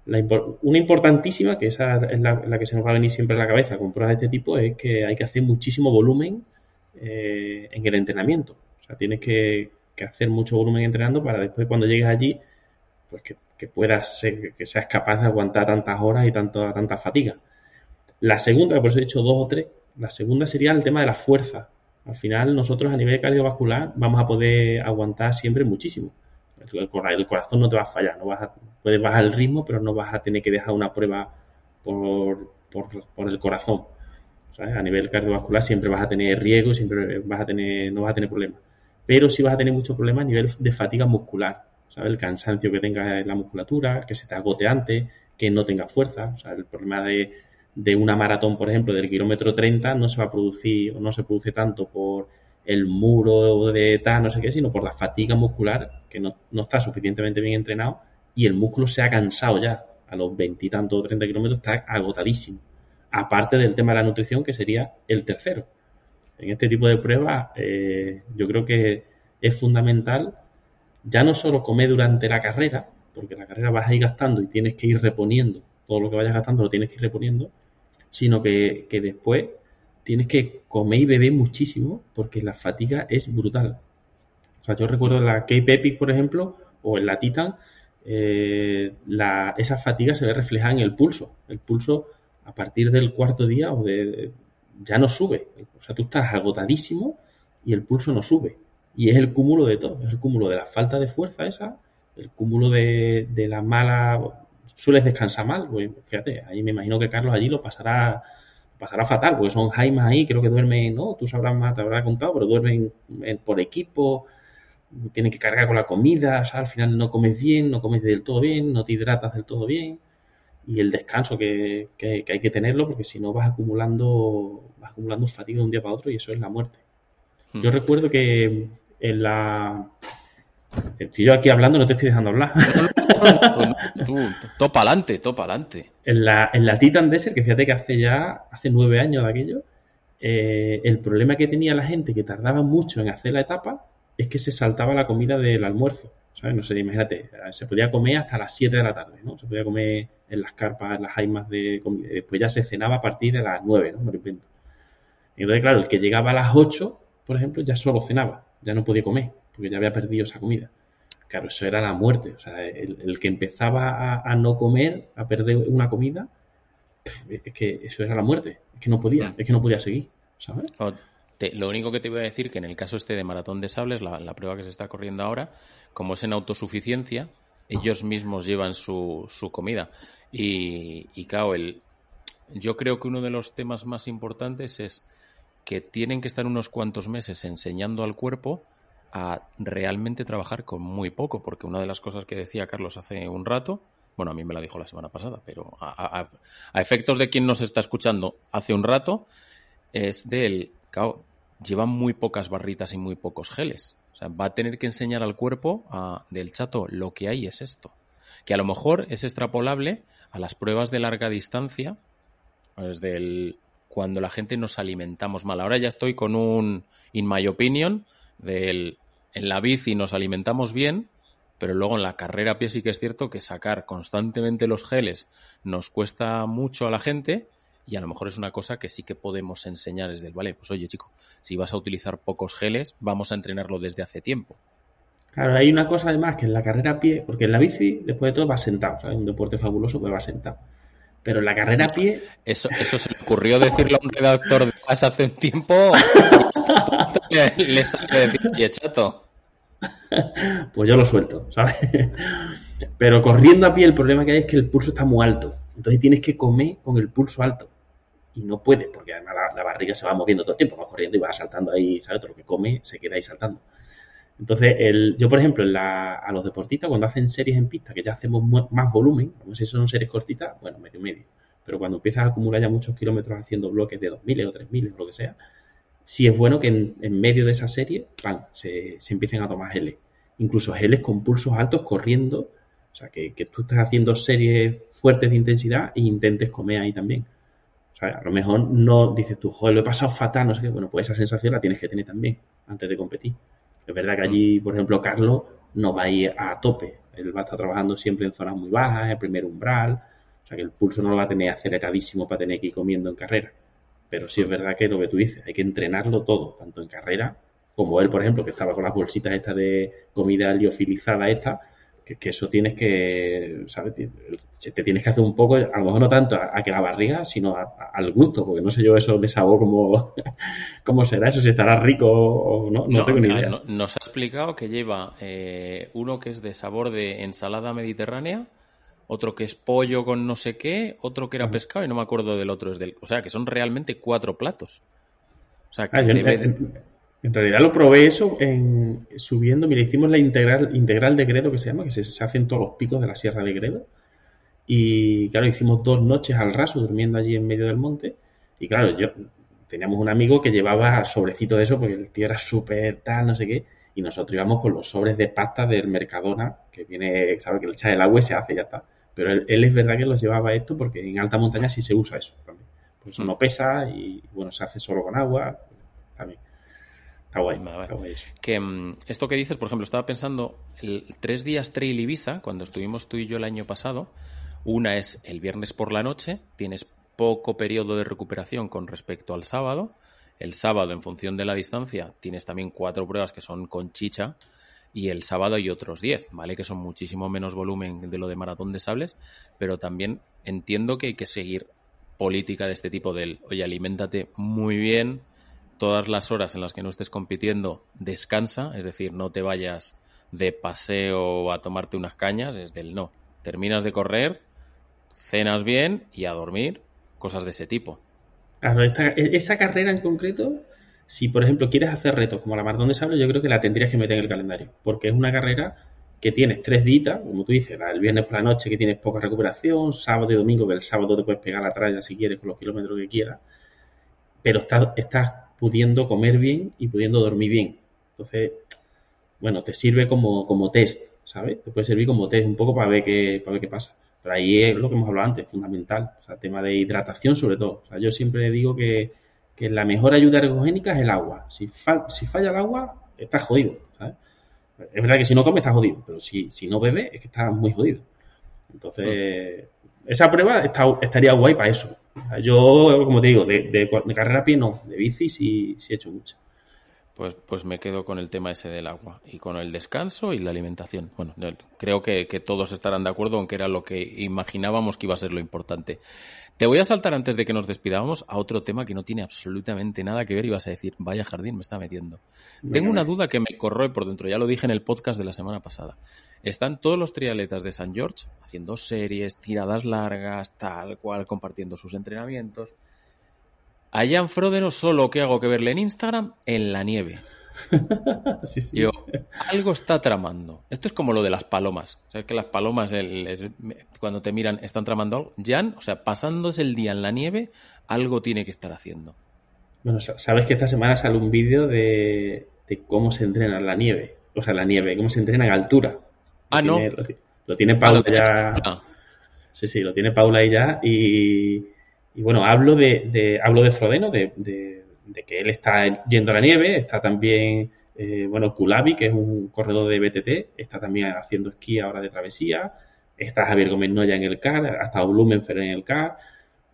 una importantísima, que esa es la, que se nos va a venir siempre a la cabeza con pruebas de este tipo, es que hay que hacer muchísimo volumen eh, en el entrenamiento. O sea, tienes que, hacer mucho volumen entrenando para después cuando llegues allí, pues que, puedas ser, que seas capaz de aguantar tantas horas y tanto, tanta fatiga. La segunda, por eso he dicho dos o tres, la segunda sería el tema de la fuerza. Al final, nosotros a nivel cardiovascular vamos a poder aguantar siempre muchísimo. El, corazón no te va a fallar, no vas a, puedes bajar el ritmo, pero no vas a tener que dejar una prueba por, el corazón. A nivel cardiovascular siempre vas a tener riesgo, siempre vas a tener, no vas a tener problemas. Pero sí vas a tener muchos problemas a nivel de fatiga muscular. ¿sabes? El cansancio que tenga en la musculatura, que se te agote antes, que no tenga fuerza. El problema de de una maratón, por ejemplo, del kilómetro 30 no se va a producir o no se produce tanto por el muro de tal, no sé qué, sino por la fatiga muscular, que no, está suficientemente bien entrenado y el músculo se ha cansado ya. A los veintitantos o treinta kilómetros está agotadísimo. Aparte del tema de la nutrición, que sería el tercero. En este tipo de pruebas, eh, yo creo que es fundamental ya no solo comer durante la carrera, porque la carrera vas a ir gastando y tienes que ir reponiendo todo lo que vayas gastando, lo tienes que ir reponiendo, sino que, después tienes que comer y beber muchísimo porque la fatiga es brutal. O sea, yo recuerdo en la Cape Epic, por ejemplo, o en la Titan, eh, esa fatiga se ve reflejada en el pulso. El pulso a partir del cuarto día o de, ya no sube. O sea, tú estás agotadísimo y el pulso no sube. Y es el cúmulo de todo. Es el cúmulo de la falta de fuerza esa, el cúmulo de, de la mala... Sueles descansar mal. Pues, fíjate, ahí me imagino que Carlos allí lo pasará pasará fatal, porque son Jaimas ahí, creo que duermen, no, tú sabrás más, te habrá contado, pero duermen por equipo, tienen que cargar con la comida, o sea, al final no comes bien, no comes del todo bien, no te hidratas del todo bien, y el descanso que, que, hay que tenerlo, porque si no vas acumulando, vas acumulando fatiga de un día para otro y eso es la muerte. Yo hmm. recuerdo que en la... Estoy yo aquí hablando, no te estoy dejando hablar. Tú, topa adelante, topa adelante. En la, en la Titan Desert, que fíjate que hace ya, hace nueve años de aquello, eh, el problema que tenía la gente que tardaba mucho en hacer la etapa es que se saltaba la comida del almuerzo. ¿sabes? No sé, imagínate, se podía comer hasta las 7 de la tarde, ¿no? Se podía comer en las carpas, en las jaimas de comida. Después ya se cenaba a partir de las 9, ¿no? Me lo invento. Entonces, claro, el que llegaba a las 8, por ejemplo, ya solo cenaba, ya no podía comer, porque ya había perdido esa comida. Claro, eso era la muerte. O sea, el, que empezaba a, no comer, a perder una comida, es que eso era la muerte. Es que no podía, mm. es que no podía seguir, ¿sabes? lo único que te voy a decir que en el caso este de Maratón de Sables, la, prueba que se está corriendo ahora, como es en autosuficiencia, ellos mismos llevan su, su comida. Y, y claro, el, yo creo que uno de los temas más importantes es que tienen que estar unos cuantos meses enseñando al cuerpo a realmente trabajar con muy poco, porque una de las cosas que decía Carlos hace un rato, bueno, a mí me la dijo la semana pasada, pero a, efectos de quien nos está escuchando hace un rato, es del, claro, llevan muy pocas barritas y muy pocos geles. O sea, va a tener que enseñar al cuerpo del chato, lo que hay es esto. Que a lo mejor es extrapolable a las pruebas de larga distancia, desde el, cuando la gente nos alimentamos mal. Ahora ya estoy con un, in my opinion, del, en la bici nos alimentamos bien, pero luego en la carrera a pie sí que es cierto que sacar constantemente los geles nos cuesta mucho a la gente y a lo mejor es una cosa que sí que podemos enseñar desde el, vale, pues oye chico, si vas a utilizar pocos geles, vamos a entrenarlo desde hace tiempo. Claro, hay una cosa además que en la carrera a pie, porque en la bici, después de todo, va sentado, ¿sabes? Un deporte fabuloso, pues va sentado. Pero en la carrera a pie. Eso, eso se le ocurrió decirle a un redactor de hace un tiempo. le, le sale decir, chato. Pues yo lo suelto, ¿sabes? Pero corriendo a pie, el problema que hay es que el pulso está muy alto. Entonces tienes que comer con el pulso alto y no puede, porque además la, barriga se va moviendo todo el tiempo, va corriendo y va saltando ahí, ¿sabes? Todo lo que come se queda ahí saltando. Entonces, el, yo, por ejemplo, a los deportistas, cuando hacen series en pista, que ya hacemos más volumen, como si son series cortitas, bueno, medio medio. Pero cuando empiezas a acumular ya muchos kilómetros haciendo bloques de 2.000 o 3.000 o lo que sea, sí es bueno que en, medio de esa serie, se, se, empiecen a tomar geles. Incluso geles con pulsos altos corriendo. O sea, que, que tú estás haciendo series fuertes de intensidad e intentes comer ahí también a lo mejor no dices tú, joder, lo he pasado fatal, no sé qué. Bueno, pues esa sensación la tienes que tener también antes de competir. Es verdad que allí, por ejemplo, Carlos no va a ir a tope. Él va a estar trabajando siempre en zonas muy bajas, el primer umbral. Sea que el pulso no lo va a tener aceleradísimo para tener que ir comiendo en carrera. Pero sí es verdad que lo que tú dices, hay que entrenarlo todo, tanto en carrera como él, por ejemplo, que estaba con las bolsitas estas de comida liofilizada esta, que, eso tienes que, ¿sabes? Te tienes que hacer un poco, a lo mejor no tanto a, que la barriga, sino al gusto, porque no sé yo eso de sabor cómo, cómo será eso, si estará rico o no, no, tengo ni idea. nos ha explicado que lleva eh, uno que es de sabor de ensalada mediterránea, otro que es pollo con no sé qué, otro que era pescado y no me acuerdo del otro. Es del, o sea, que son realmente cuatro platos. O sea, que ah, debe... En realidad lo probé eso en, subiendo, mira, hicimos la integral, integral de Gredo que se llama, que se, hacen todos los picos de la Sierra de Gredo. Y claro, hicimos dos noches al raso durmiendo allí en medio del monte. Y claro, yo teníamos un amigo que llevaba sobrecitos de eso porque el tío era súper tal, no sé qué. Y nosotros íbamos con los sobres de pasta del Mercadona, que viene, sabe que le echa el agua y se hace y ya está. Pero él, es verdad que los llevaba esto porque en alta montaña sí se usa eso también. Pues eso no pesa y bueno, se hace solo con agua también. Que mm, esto que dices, por ejemplo, estaba pensando, el tres días Trail Ibiza, cuando estuvimos tú y yo el año pasado, una es el viernes por la noche, tienes poco periodo de recuperación con respecto al sábado. El sábado, en función de la distancia, tienes también cuatro pruebas que son con chicha. y el sábado hay otros 10, ¿vale? Que son muchísimo menos volumen de lo de maratón de sables, pero también entiendo que hay que seguir política de este tipo del, oye, aliméntate muy bien, todas las horas en las que no estés compitiendo, descansa, es decir, no te vayas de paseo a tomarte unas cañas, es del no. Terminas de correr, cenas bien y a dormir, cosas de ese tipo. Claro, esa carrera en concreto, si por ejemplo quieres hacer retos como la maratón de sable, yo creo que la tendrías que meter en el calendario, porque es una carrera que tienes tres ditas, como tú dices, el viernes por la noche que tienes poca recuperación, sábado y domingo que el sábado te puedes pegar la tralla si quieres con los kilómetros que quieras, pero estás, estás pudiendo comer bien y pudiendo dormir bien. Entonces, bueno, te sirve como, como test, ¿sabes? Te puede servir como test un poco para ver qué, para ver qué pasa. Pero ahí es lo que hemos hablado antes, fundamental. O sea, tema de hidratación sobre todo. O sea, yo siempre digo que, que la mejor ayuda ergogénica es el agua. Si, si falla el agua, estás jodido, ¿sabes? Es verdad que si no comes estás jodido, pero si, si no bebes es que estás muy jodido. Entonces, esa prueba estaría guay para eso. yo, como te digo, de, de, carrera a pie no, de bici sí, sí he hecho mucho. Pues, pues me quedo con el tema ese del agua y con el descanso y la alimentación. Bueno, creo que, que todos estarán de acuerdo, aunque era lo que imaginábamos que iba a ser lo importante. Te voy a saltar antes de que nos despidamos a otro tema que no tiene absolutamente nada que ver y vas a decir, vaya jardín, me está metiendo. Tengo una duda que me corroe por dentro, ya lo dije en el podcast de la semana pasada. Están todos los triatletas de San George haciendo series, tiradas largas, tal cual, compartiendo sus entrenamientos. Allá en Frodeno solo que hago que verle en Instagram en la nieve. Yo, algo está tramando. Esto es como lo de las palomas. O que las palomas, cuando te miran, están tramando algo. Jan, o sea, pasándose el día en la nieve, algo tiene que estar haciendo. Bueno, sabes que esta semana sale un vídeo de, cómo se entrena en la nieve. O sea, la nieve, cómo se entrena en altura. Ah, no. lo, tiene Paula ya. Sí, sí, lo tiene Paula ahí ya. Y, bueno, hablo de, hablo de Frodeno, de de que él está yendo a la nieve, está también, eh, bueno, Kulabi, que es un corredor de BTT, está también haciendo esquí ahora de travesía, está Javier Gómez Noya en el CAR, hasta Blumenfer en el CAR,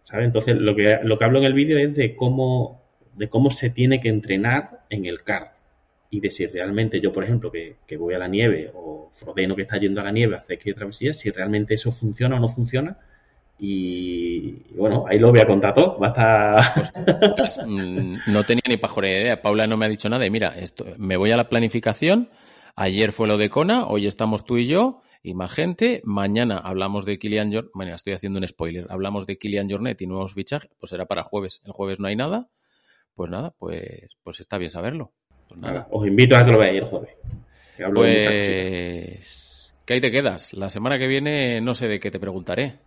¿sabes? Entonces, lo que, lo que hablo en el vídeo es de cómo, de cómo se tiene que entrenar en el CAR y de si realmente yo, por ejemplo, que, que voy a la nieve o Frodeno que está yendo a la nieve esquí de travesía, si realmente eso funciona o no funciona y, bueno, ahí lo voy a contar todo. Va a estar... Pues, mm, no tenía ni pajora idea. Paula no me ha dicho nada. Y mira, esto, me voy a la planificación. Ayer fue lo de Kona, hoy estamos tú y yo y más gente. Mañana hablamos de Kilian Jornet. Bueno, estoy haciendo un spoiler. Hablamos de Kilian Jornet y nuevos fichajes. Pues será para jueves. El jueves no hay nada. Pues nada, pues, pues está bien saberlo. Pues nada. Os invito a que lo veáis el jueves. pues, ¿qué ahí te quedas? La semana que viene no sé de qué te preguntaré.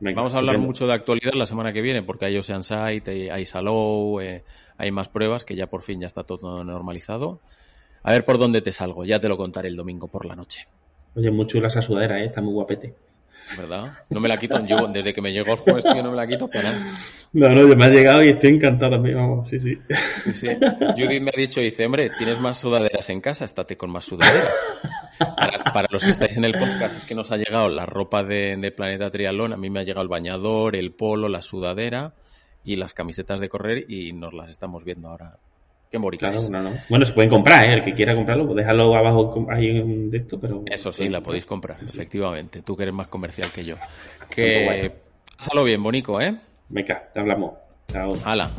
Vamos a hablar mucho de actualidad la semana que viene, porque hay Ocean Sight, hay, hay Salou, eh, hay más pruebas, que ya por fin ya está todo normalizado. A ver por dónde te salgo, ya te lo contaré el domingo por la noche. Oye, muy chula esa sudadera, ¿eh? está muy guapete. ¿Verdad? No me la quito, yo desde que me llegó el jueves, tío, no me la quito para nada. No, no, me ha llegado y estoy encantado también, vamos, sí, sí. Sí, sí. Judith me ha dicho, dice, hombre, tienes más sudaderas en casa, estate con más sudaderas. Para, los que estáis en el podcast, es que nos ha llegado la ropa de, Planeta Triatlón, a mí me ha llegado el bañador, el polo, la sudadera y las camisetas de correr y nos las estamos viendo ahora. Qué claro, Bueno, se pueden comprar, ¿eh? El que quiera comprarlo, pues déjalo abajo ahí en esto, pero... Eso sí, la podéis comprar, efectivamente. Tú que eres más comercial que yo. Que... Pásalo bien, Bonico, ¿eh? Venga, te hablamos. Chao. Hala.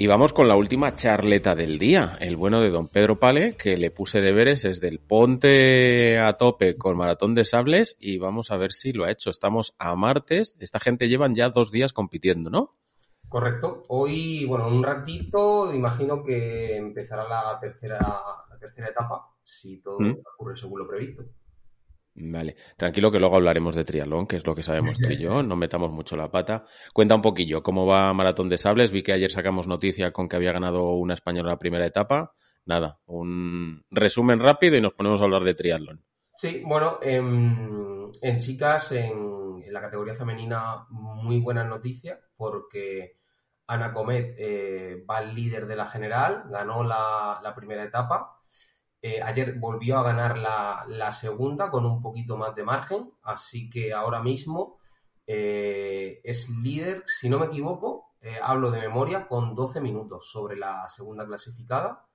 Y vamos con la última charleta del día, el bueno de don Pedro Pale, que le puse deberes desde el ponte a tope con maratón de sables y vamos a ver si lo ha hecho. Estamos a martes, esta gente llevan ya dos días compitiendo, ¿no? Correcto. Hoy, bueno, en un ratito, imagino que empezará la tercera, la tercera etapa, si todo ¿Mm? ocurre según lo previsto. Vale, tranquilo que luego hablaremos de triatlón, que es lo que sabemos tú y yo, no metamos mucho la pata. Cuenta un poquillo cómo va Maratón de Sables, vi que ayer sacamos noticia con que había ganado una española la primera etapa. Nada, un resumen rápido y nos ponemos a hablar de triatlón. Sí, bueno, en, chicas, en, la categoría femenina, muy buena noticia, porque Ana Comet eh, va al líder de la general, ganó la, la primera etapa Eh, ayer volvió a ganar la, segunda con un poquito más de margen, así que ahora mismo eh, es líder, si no me equivoco, eh, hablo de memoria, con 12 minutos sobre la segunda clasificada,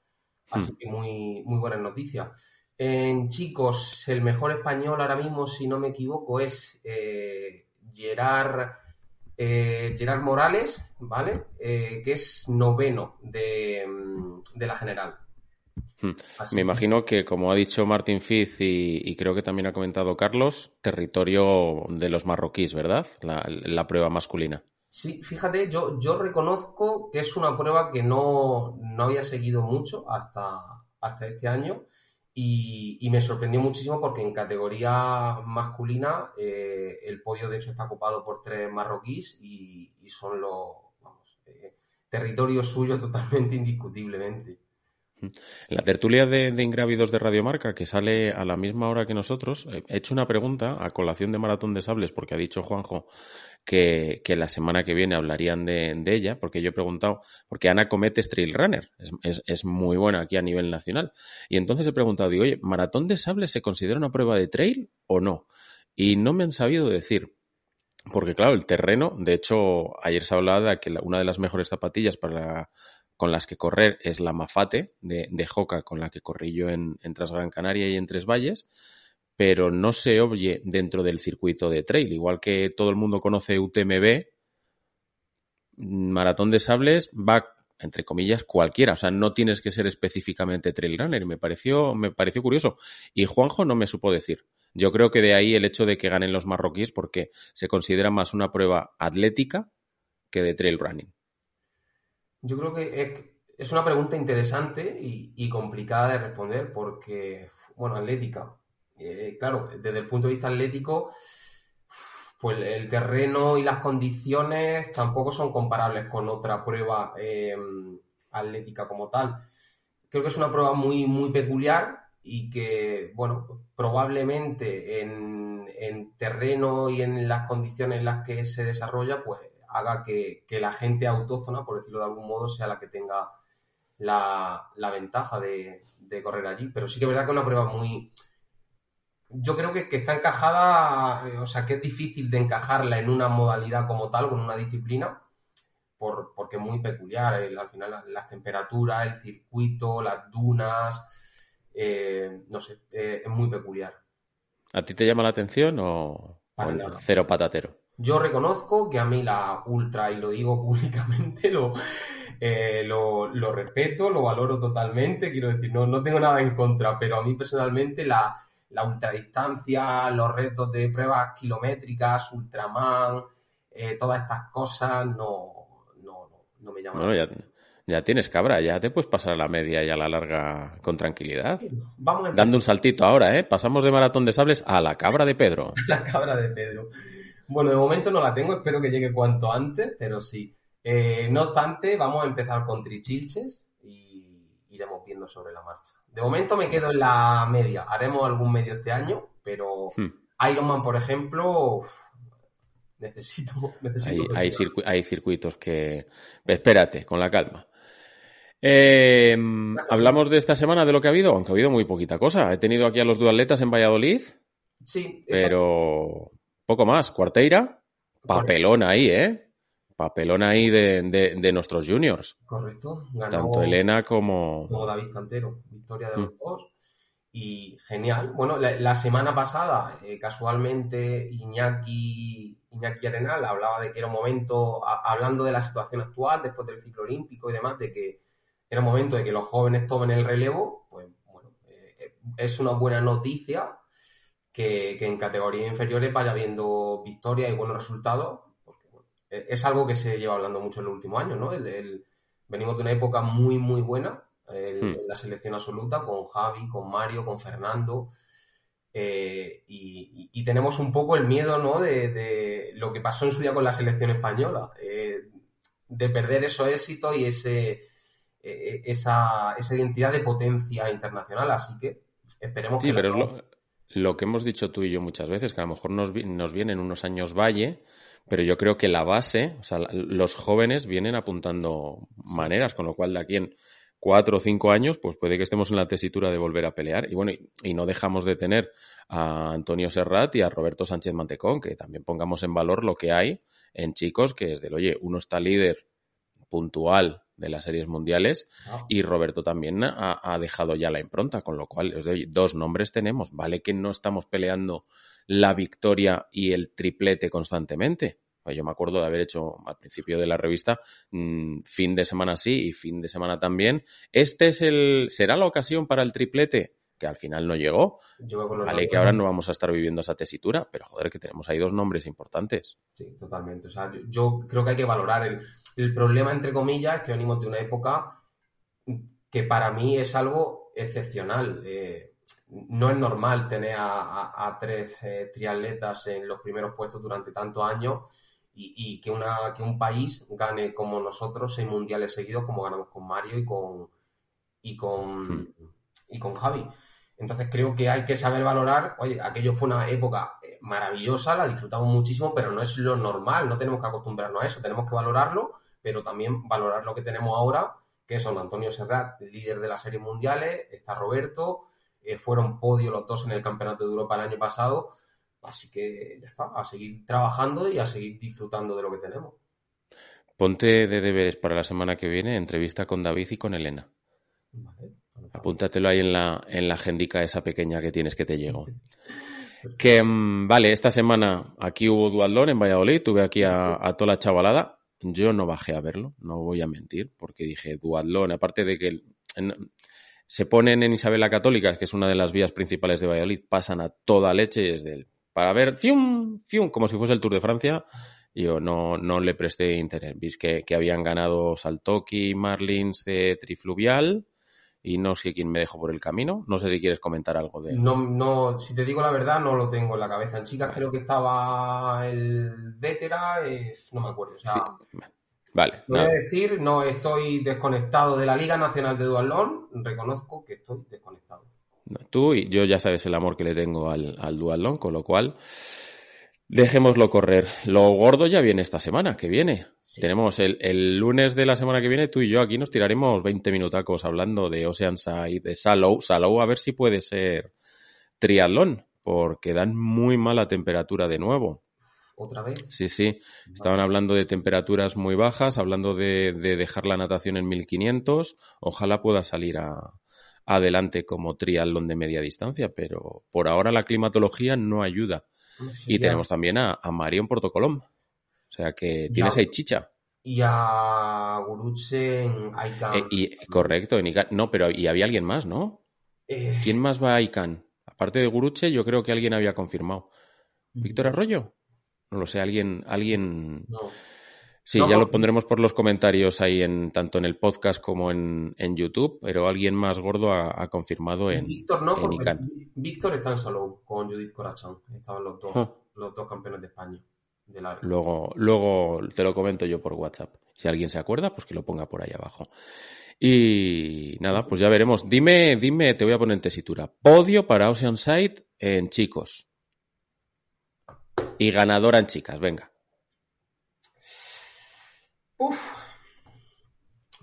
así hmm. que muy, muy buenas noticias. En chicos, el mejor español ahora mismo, si no me equivoco, es Gerard, Gerard Morales, ¿vale? que es noveno de, de la general. Hmm. Me imagino que, como ha dicho Martin Fitz y, creo que también ha comentado Carlos, territorio de los marroquíes, ¿verdad? La, prueba masculina. Sí, fíjate, yo, yo reconozco que es una prueba que no, había seguido mucho hasta, hasta este año y, me sorprendió muchísimo porque en categoría masculina eh, el podio de hecho está ocupado por tres marroquíes y, son los vamos, eh, territorios suyos totalmente indiscutiblemente. La tertulia de, Ingrávidos de Radiomarca, que sale a la misma hora que nosotros, he hecho una pregunta a colación de Maratón de Sables, porque ha dicho Juanjo que, la semana que viene hablarían de, ella, porque yo he preguntado, porque Ana Comete es trail runner, es, muy buena aquí a nivel nacional. Y entonces he preguntado, digo, oye, ¿Maratón de Sables se considera una prueba de trail o no? Y no me han sabido decir. Porque claro, el terreno, de hecho, ayer se hablaba de que una de las mejores zapatillas para con las que correr es la Mafate de, de Joca, con la que corrí yo en, en Transgran Canaria y en Tres Valles, pero no se oye dentro del circuito de trail. Igual que todo el mundo conoce UTMB, Maratón de Sables va, entre comillas, cualquiera. O sea, no tienes que ser específicamente trail runner. Me pareció, me pareció curioso. Y Juanjo no me supo decir. Yo creo que de ahí el hecho de que ganen los marroquíes porque se considera más una prueba atlética que de trail running. Yo creo que es, una pregunta interesante y, complicada de responder porque, bueno, atlética. Eh, claro, desde el punto de vista atlético, pues el terreno y las condiciones tampoco son comparables con otra prueba eh, atlética como tal. Creo que es una prueba muy, muy peculiar y que, bueno, probablemente en, en terreno y en las condiciones en las que se desarrolla, pues haga que, la gente autóctona, por decirlo de algún modo, sea la que tenga la, ventaja de, correr allí. Pero sí que es verdad que es una prueba muy... Yo creo que, está encajada, eh, o sea, que es difícil de encajarla en una modalidad como tal, con una disciplina, por, porque es muy peculiar. al final, las, temperaturas, el circuito, las dunas, eh, no sé, eh, es muy peculiar. ¿A ti te llama la atención o, cero patatero? Yo reconozco que a mí la ultra, y lo digo públicamente, eh, lo, lo, respeto, lo valoro totalmente, quiero decir, no, no tengo nada en contra, pero a mí personalmente la, la ultradistancia, los retos de pruebas kilométricas, Ultraman, eh, todas estas cosas no, no, no, me llaman. Bueno, ya, ya, tienes cabra, ya te puedes pasar a la media y a la larga con tranquilidad. Vamos Dando un saltito ahora, ¿eh? Pasamos de maratón de sables a la cabra de Pedro. la cabra de Pedro. Bueno, de momento no la tengo, espero que llegue cuanto antes, pero sí. Eh, no obstante, vamos a empezar con trichilches y iremos viendo sobre la marcha. De momento me quedo en la media. Haremos algún medio este año, pero hmm. Ironman, por ejemplo, necesito. necesito hay, circuitos que. Espérate, con la calma. Eh, hablamos de esta semana de lo que ha habido, aunque ha habido muy poquita cosa. He tenido aquí a los duatletas en Valladolid. Sí, pero poco más. Cuarteira, papelón ahí, ¿eh? Papelón ahí de, nuestros juniors. Correcto. Tanto Elena como... Como David Cantero. Victoria de los mm. dos. Y genial. Bueno, la, semana pasada, eh, casualmente, Iñaki, Iñaki Arenal hablaba de que era un momento, hablando de la situación actual, después del ciclo olímpico y demás, de que era un momento de que los jóvenes tomen el relevo. Pues bueno, eh, es una buena noticia que, en categorías inferiores vaya viendo victorias y buenos resultados, porque e, es algo que se lleva hablando mucho en los últimos años, ¿no? El, venimos de una época muy, muy buena hmm. en la selección absoluta, con Javi, con Mario, con Fernando, eh, y, tenemos un poco el miedo, ¿no? De, lo que pasó en su día con la selección española, eh, de perder esos éxitos y ese, e, e, esa, esa identidad de potencia internacional, así que esperemos sí, que... Pero lo que hemos dicho tú y yo muchas veces, que a lo mejor nos, nos vienen unos años valle, pero yo creo que la base, o sea, los jóvenes vienen apuntando maneras, con lo cual de aquí en cuatro o cinco años, pues puede que estemos en la tesitura de volver a pelear. Y bueno, y, no dejamos de tener a Antonio Serrat y a Roberto Sánchez Mantecón, que también pongamos en valor lo que hay en chicos, que es del, oye, uno está líder puntual de las series mundiales ah. y Roberto también ha, dejado ya la impronta, con lo cual, os doy dos nombres tenemos. Vale que no estamos peleando la victoria y el triplete constantemente, pues yo me acuerdo de haber hecho al principio de la revista mm, fin de semana sí y fin de semana también. Este es el será la ocasión para el triplete que al final no llegó. vale que ahora no vamos a estar viviendo esa tesitura, pero joder que tenemos ahí dos nombres importantes. Sí, totalmente. O sea, yo creo que hay que valorar el, el problema entre comillas que venimos de una época que para mí es algo excepcional. Eh, no es normal tener a, tres eh, triatletas en los primeros puestos durante tantos años y, que, una, que un país gane como nosotros seis mundiales seguidos, como ganamos con Mario y con, y con, y con Javi. Entonces creo que hay que saber valorar, oye, aquello fue una época eh, maravillosa, la disfrutamos muchísimo, pero no es lo normal, no tenemos que acostumbrarnos a eso, tenemos que valorarlo, pero también valorar lo que tenemos ahora, que son Antonio Serrat, líder de las series mundiales, está Roberto, eh, fueron podio los dos en el Campeonato de Europa el año pasado, Así que ya está, a seguir trabajando y a seguir disfrutando de lo que tenemos. Ponte de deberes para la semana que viene, entrevista con David y con Elena. Apúntatelo ahí en la, en la agendica esa pequeña que tienes que te llego. que, mm, vale, esta semana aquí hubo dualdón en Valladolid, tuve aquí a, toda la chavalada. Yo no bajé a verlo, no voy a mentir, porque dije dualdón, aparte de que se ponen en Isabel la Católica, que es una de las vías principales de Valladolid, pasan a toda leche desde el para ver, fium, fium, como si fuese el Tour de Francia. Yo no, no le presté interés. Viste que, que habían ganado Saltoki, Marlins de Trifluvial y no sé quién me dejó por el camino. No sé si quieres comentar algo de No, no, si te digo la verdad, no lo tengo en la cabeza. En chicas creo que estaba el Vetera, no me acuerdo. O sea, Vale. Voy a decir, no estoy desconectado de la Liga Nacional de Dualón, reconozco que estoy desconectado. Tú y yo ya sabes el amor que le tengo al, al Dualón, con lo cual dejémoslo correr. Lo gordo ya viene esta semana, que viene. Tenemos el, lunes de la semana que viene, tú y yo aquí nos tiraremos 20 minutacos hablando de Oceanside, de Salou. Salou a ver si puede ser triatlón, porque dan muy mala temperatura de nuevo. ¿Otra vez? Sí, sí. Estaban hablando de temperaturas muy bajas, hablando de, de dejar la natación en 1500. Ojalá pueda salir a, adelante como triatlón de media distancia, pero por ahora la climatología no ayuda. Y tenemos también a, Mario en Porto O sea que tienes ahí chicha. Y a Guruche en Aikan. Eh, y, correcto, en No, pero y había alguien más, ¿no? Eh. ¿Quién más va a Aikan? Aparte de Guruche, yo creo que alguien había confirmado. ¿Víctor Arroyo? No lo sé, alguien, alguien. No. Sí, ya lo pondremos por los comentarios ahí en tanto en el podcast como en, YouTube, pero alguien más gordo ha, confirmado en Víctor no, porque Víctor está en Salou con Judith Corachán. Estaban los dos, ah. los dos campeones de España. luego, luego te lo comento yo por WhatsApp. Si alguien se acuerda, pues que lo ponga por ahí abajo. Y nada, pues ya veremos. Dime, dime, te voy a poner en tesitura. Podio para Oceanside en chicos. Y ganadora en chicas, venga.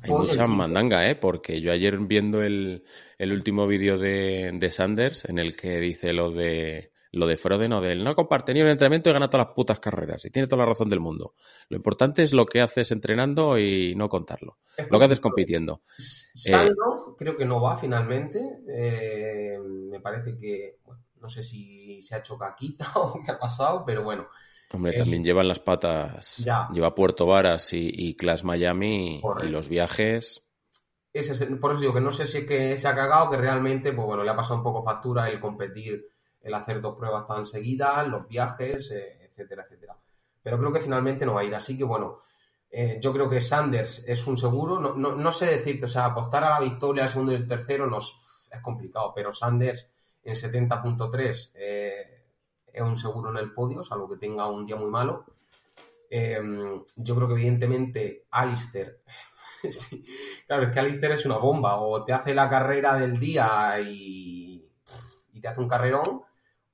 Hay mucha mandanga, ¿eh? Porque yo ayer viendo el, último vídeo de, Sanders en el que dice lo de lo de Froden o del no comparte ni un entrenamiento y gana todas las putas carreras. Y tiene toda la razón del mundo. Lo importante es lo que haces entrenando y no contarlo. lo que haces compitiendo. Saldo, creo que no va finalmente. Eh, me parece que, no sé si se ha hecho caquita o qué ha pasado, pero bueno. Hombre, también llevan las patas. Lleva Puerto Varas y, y Class Miami y los viajes. por eso digo que no sé si es que se ha cagado, que realmente, pues bueno, le ha pasado un poco factura el competir, el hacer dos pruebas tan seguidas, los viajes, eh, etcétera, etcétera. Pero creo que finalmente no va a ir. Así que bueno, eh, yo creo que Sanders es un seguro. No, no, sé decirte, o sea, apostar a la victoria, al segundo y el tercero no es, complicado, pero Sanders en 70.3 eh, es un seguro en el podio, salvo que tenga un día muy malo. Em, yo creo que evidentemente Alistair, claro, es que Alistair es una bomba, o te hace la carrera del día y, te hace un carrerón,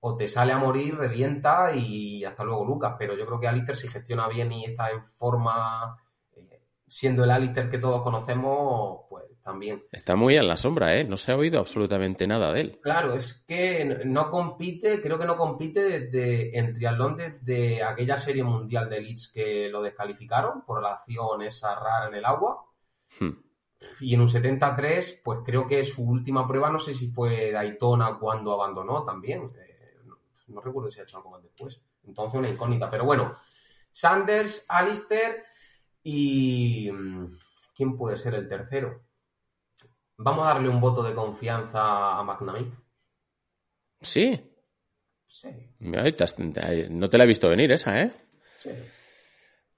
o te sale a morir, revienta y hasta luego Lucas, pero yo creo que Alistair si gestiona bien y está en forma, eh, siendo el Alistair que todos conocemos, pues también. Está muy en la sombra, ¿eh? No se ha oído absolutamente nada de él. Claro, es que no compite, creo que no compite desde, en triatlón desde aquella serie mundial de Leeds que lo descalificaron por la acción esa rara en el agua. Hmm. Y en un 73, pues creo que su última prueba, no sé si fue Daytona cuando abandonó también. Eh, no, recuerdo si ha hecho algo más después. Entonces una incógnita. Pero bueno, Sanders, Alistair y... Mm, ¿Quién puede ser el tercero? Vamos a darle un voto de confianza a McNamee. Sí. Sí. No te la he visto venir esa, ¿eh? Sí.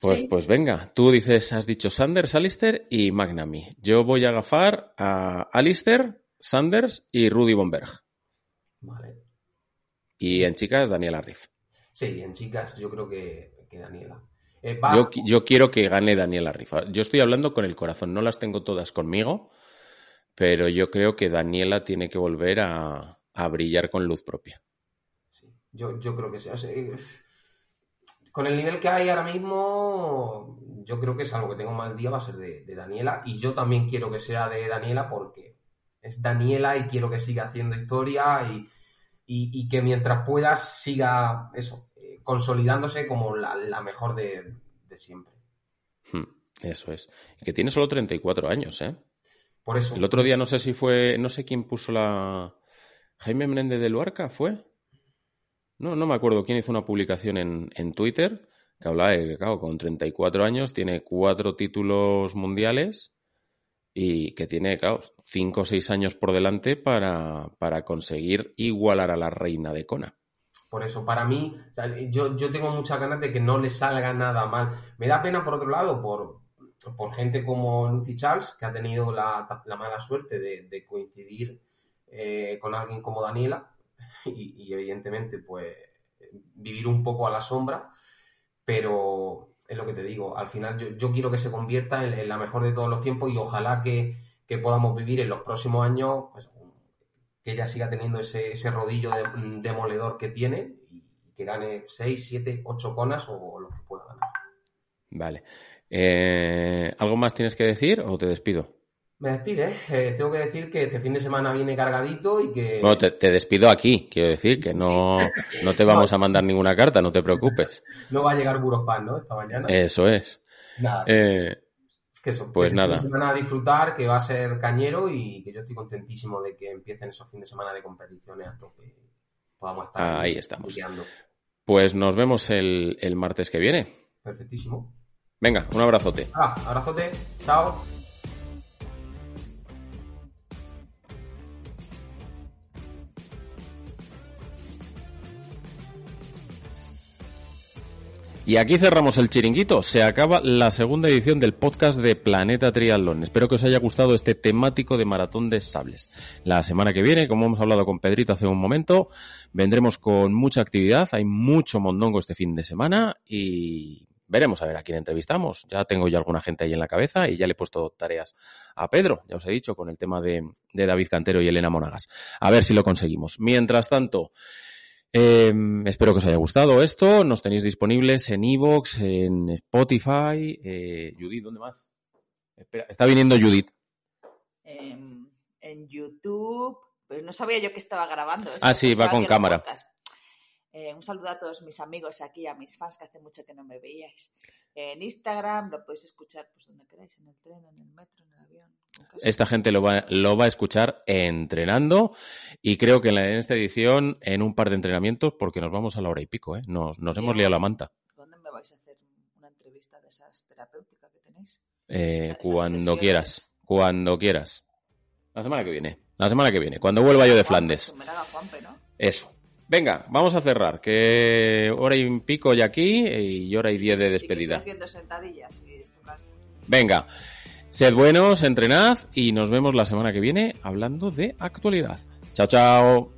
Pues, pues venga, tú dices, has dicho Sanders, Alistair y McNamee. Yo voy a agafar a Alistair, Sanders y Rudy Bomberg. Vale. Y en chicas, Daniela Riff. Sí, en chicas yo creo que, Daniela. Eh, yo, quiero que gane Daniela Riff. Yo estoy hablando con el corazón, no las tengo todas conmigo, pero yo creo que Daniela tiene que volver a, brillar con luz propia. Sí, yo, creo que sí. con el nivel que hay ahora mismo, yo creo que es algo que tengo mal día va a ser de, Daniela. Y yo también quiero que sea de Daniela porque es Daniela y quiero que siga haciendo historia y, que mientras pueda siga eso, eh, consolidándose como la, mejor de, siempre. Hmm, eso es. Y que tiene solo 34 años, ¿eh? Por eso. El otro día no sé si fue, no sé quién puso la... Jaime Menéndez de Luarca, ¿fue? No, no me acuerdo quién hizo una publicación en, en Twitter que hablaba de que, claro, con 34 años tiene cuatro títulos mundiales y que tiene, claro, cinco o seis años por delante para, para conseguir igualar a la reina de Kona. Por eso, para mí, yo, yo tengo muchas ganas de que no le salga nada mal. Me da pena, por otro lado, por, por gente como Lucy Charles, que ha tenido la, la mala suerte de, coincidir eh, con alguien como Daniela, y, evidentemente pues vivir un poco a la sombra, pero es lo que te digo, al final yo, quiero que se convierta en, la mejor de todos los tiempos y ojalá que, podamos vivir en los próximos años, pues, que ella siga teniendo ese, rodillo demoledor que tiene y que gane 6, 7, 8 conas o, lo que pueda ganar. Vale. Eh, ¿Algo más tienes que decir o te despido? Me despide. Eh, tengo que decir que este fin de semana viene cargadito y que. No, te, despido aquí. Quiero decir que no, no te vamos a mandar ninguna carta, no te preocupes. No va a llegar Burofan, ¿no? Esta mañana. Eso es. Nada. Eh, que eso, pues nada. Fin de semana a disfrutar, que va a ser cañero y que yo estoy contentísimo de que empiecen esos fines de semana de competiciones a tope. Podamos estar. Ahí estamos. Pues nos vemos el, el martes que viene. Perfectísimo. Venga, un abrazote. Ah, abrazote. Chao. Y aquí cerramos el chiringuito. Se acaba la segunda edición del podcast de Planeta Triatlón. Espero que os haya gustado este temático de maratón de sables. La semana que viene, como hemos hablado con Pedrito hace un momento, vendremos con mucha actividad. Hay mucho mondongo este fin de semana y veremos a ver a quién entrevistamos. Ya tengo ya alguna gente ahí en la cabeza y ya le he puesto tareas a Pedro, ya os he dicho, con el tema de, de David Cantero y Elena Monagas. A ver si lo conseguimos. Mientras tanto, Em, espero que os haya gustado esto. Nos tenéis disponibles en Evox, en Spotify. Eh, Judith, ¿dónde más? Espera, está viniendo Judith. En, YouTube. Pero no sabía yo que estaba grabando. ah, sí, va con cámara. Eh, un saludo a todos mis amigos aquí, a mis fans que hace mucho que no me veíais. En Instagram lo podéis escuchar pues donde queráis, en el tren, en el metro, en el avión. Esta gente lo va, lo va a escuchar entrenando y creo que en, esta edición en un par de entrenamientos porque nos vamos a la hora y pico, ¿eh? Nos, nos hemos liado la manta. ¿Dónde me vais a hacer una entrevista de esas terapéuticas que tenéis? Eh, cuando quieras, cuando quieras. La semana que viene, la semana que viene, cuando vuelva yo de Flandes. Eso. Venga, vamos a cerrar, que hora y pico ya aquí y hora y diez de despedida. haciendo sentadillas y Venga, sed buenos, entrenad y nos vemos la semana que viene hablando de actualidad. Chao, chao.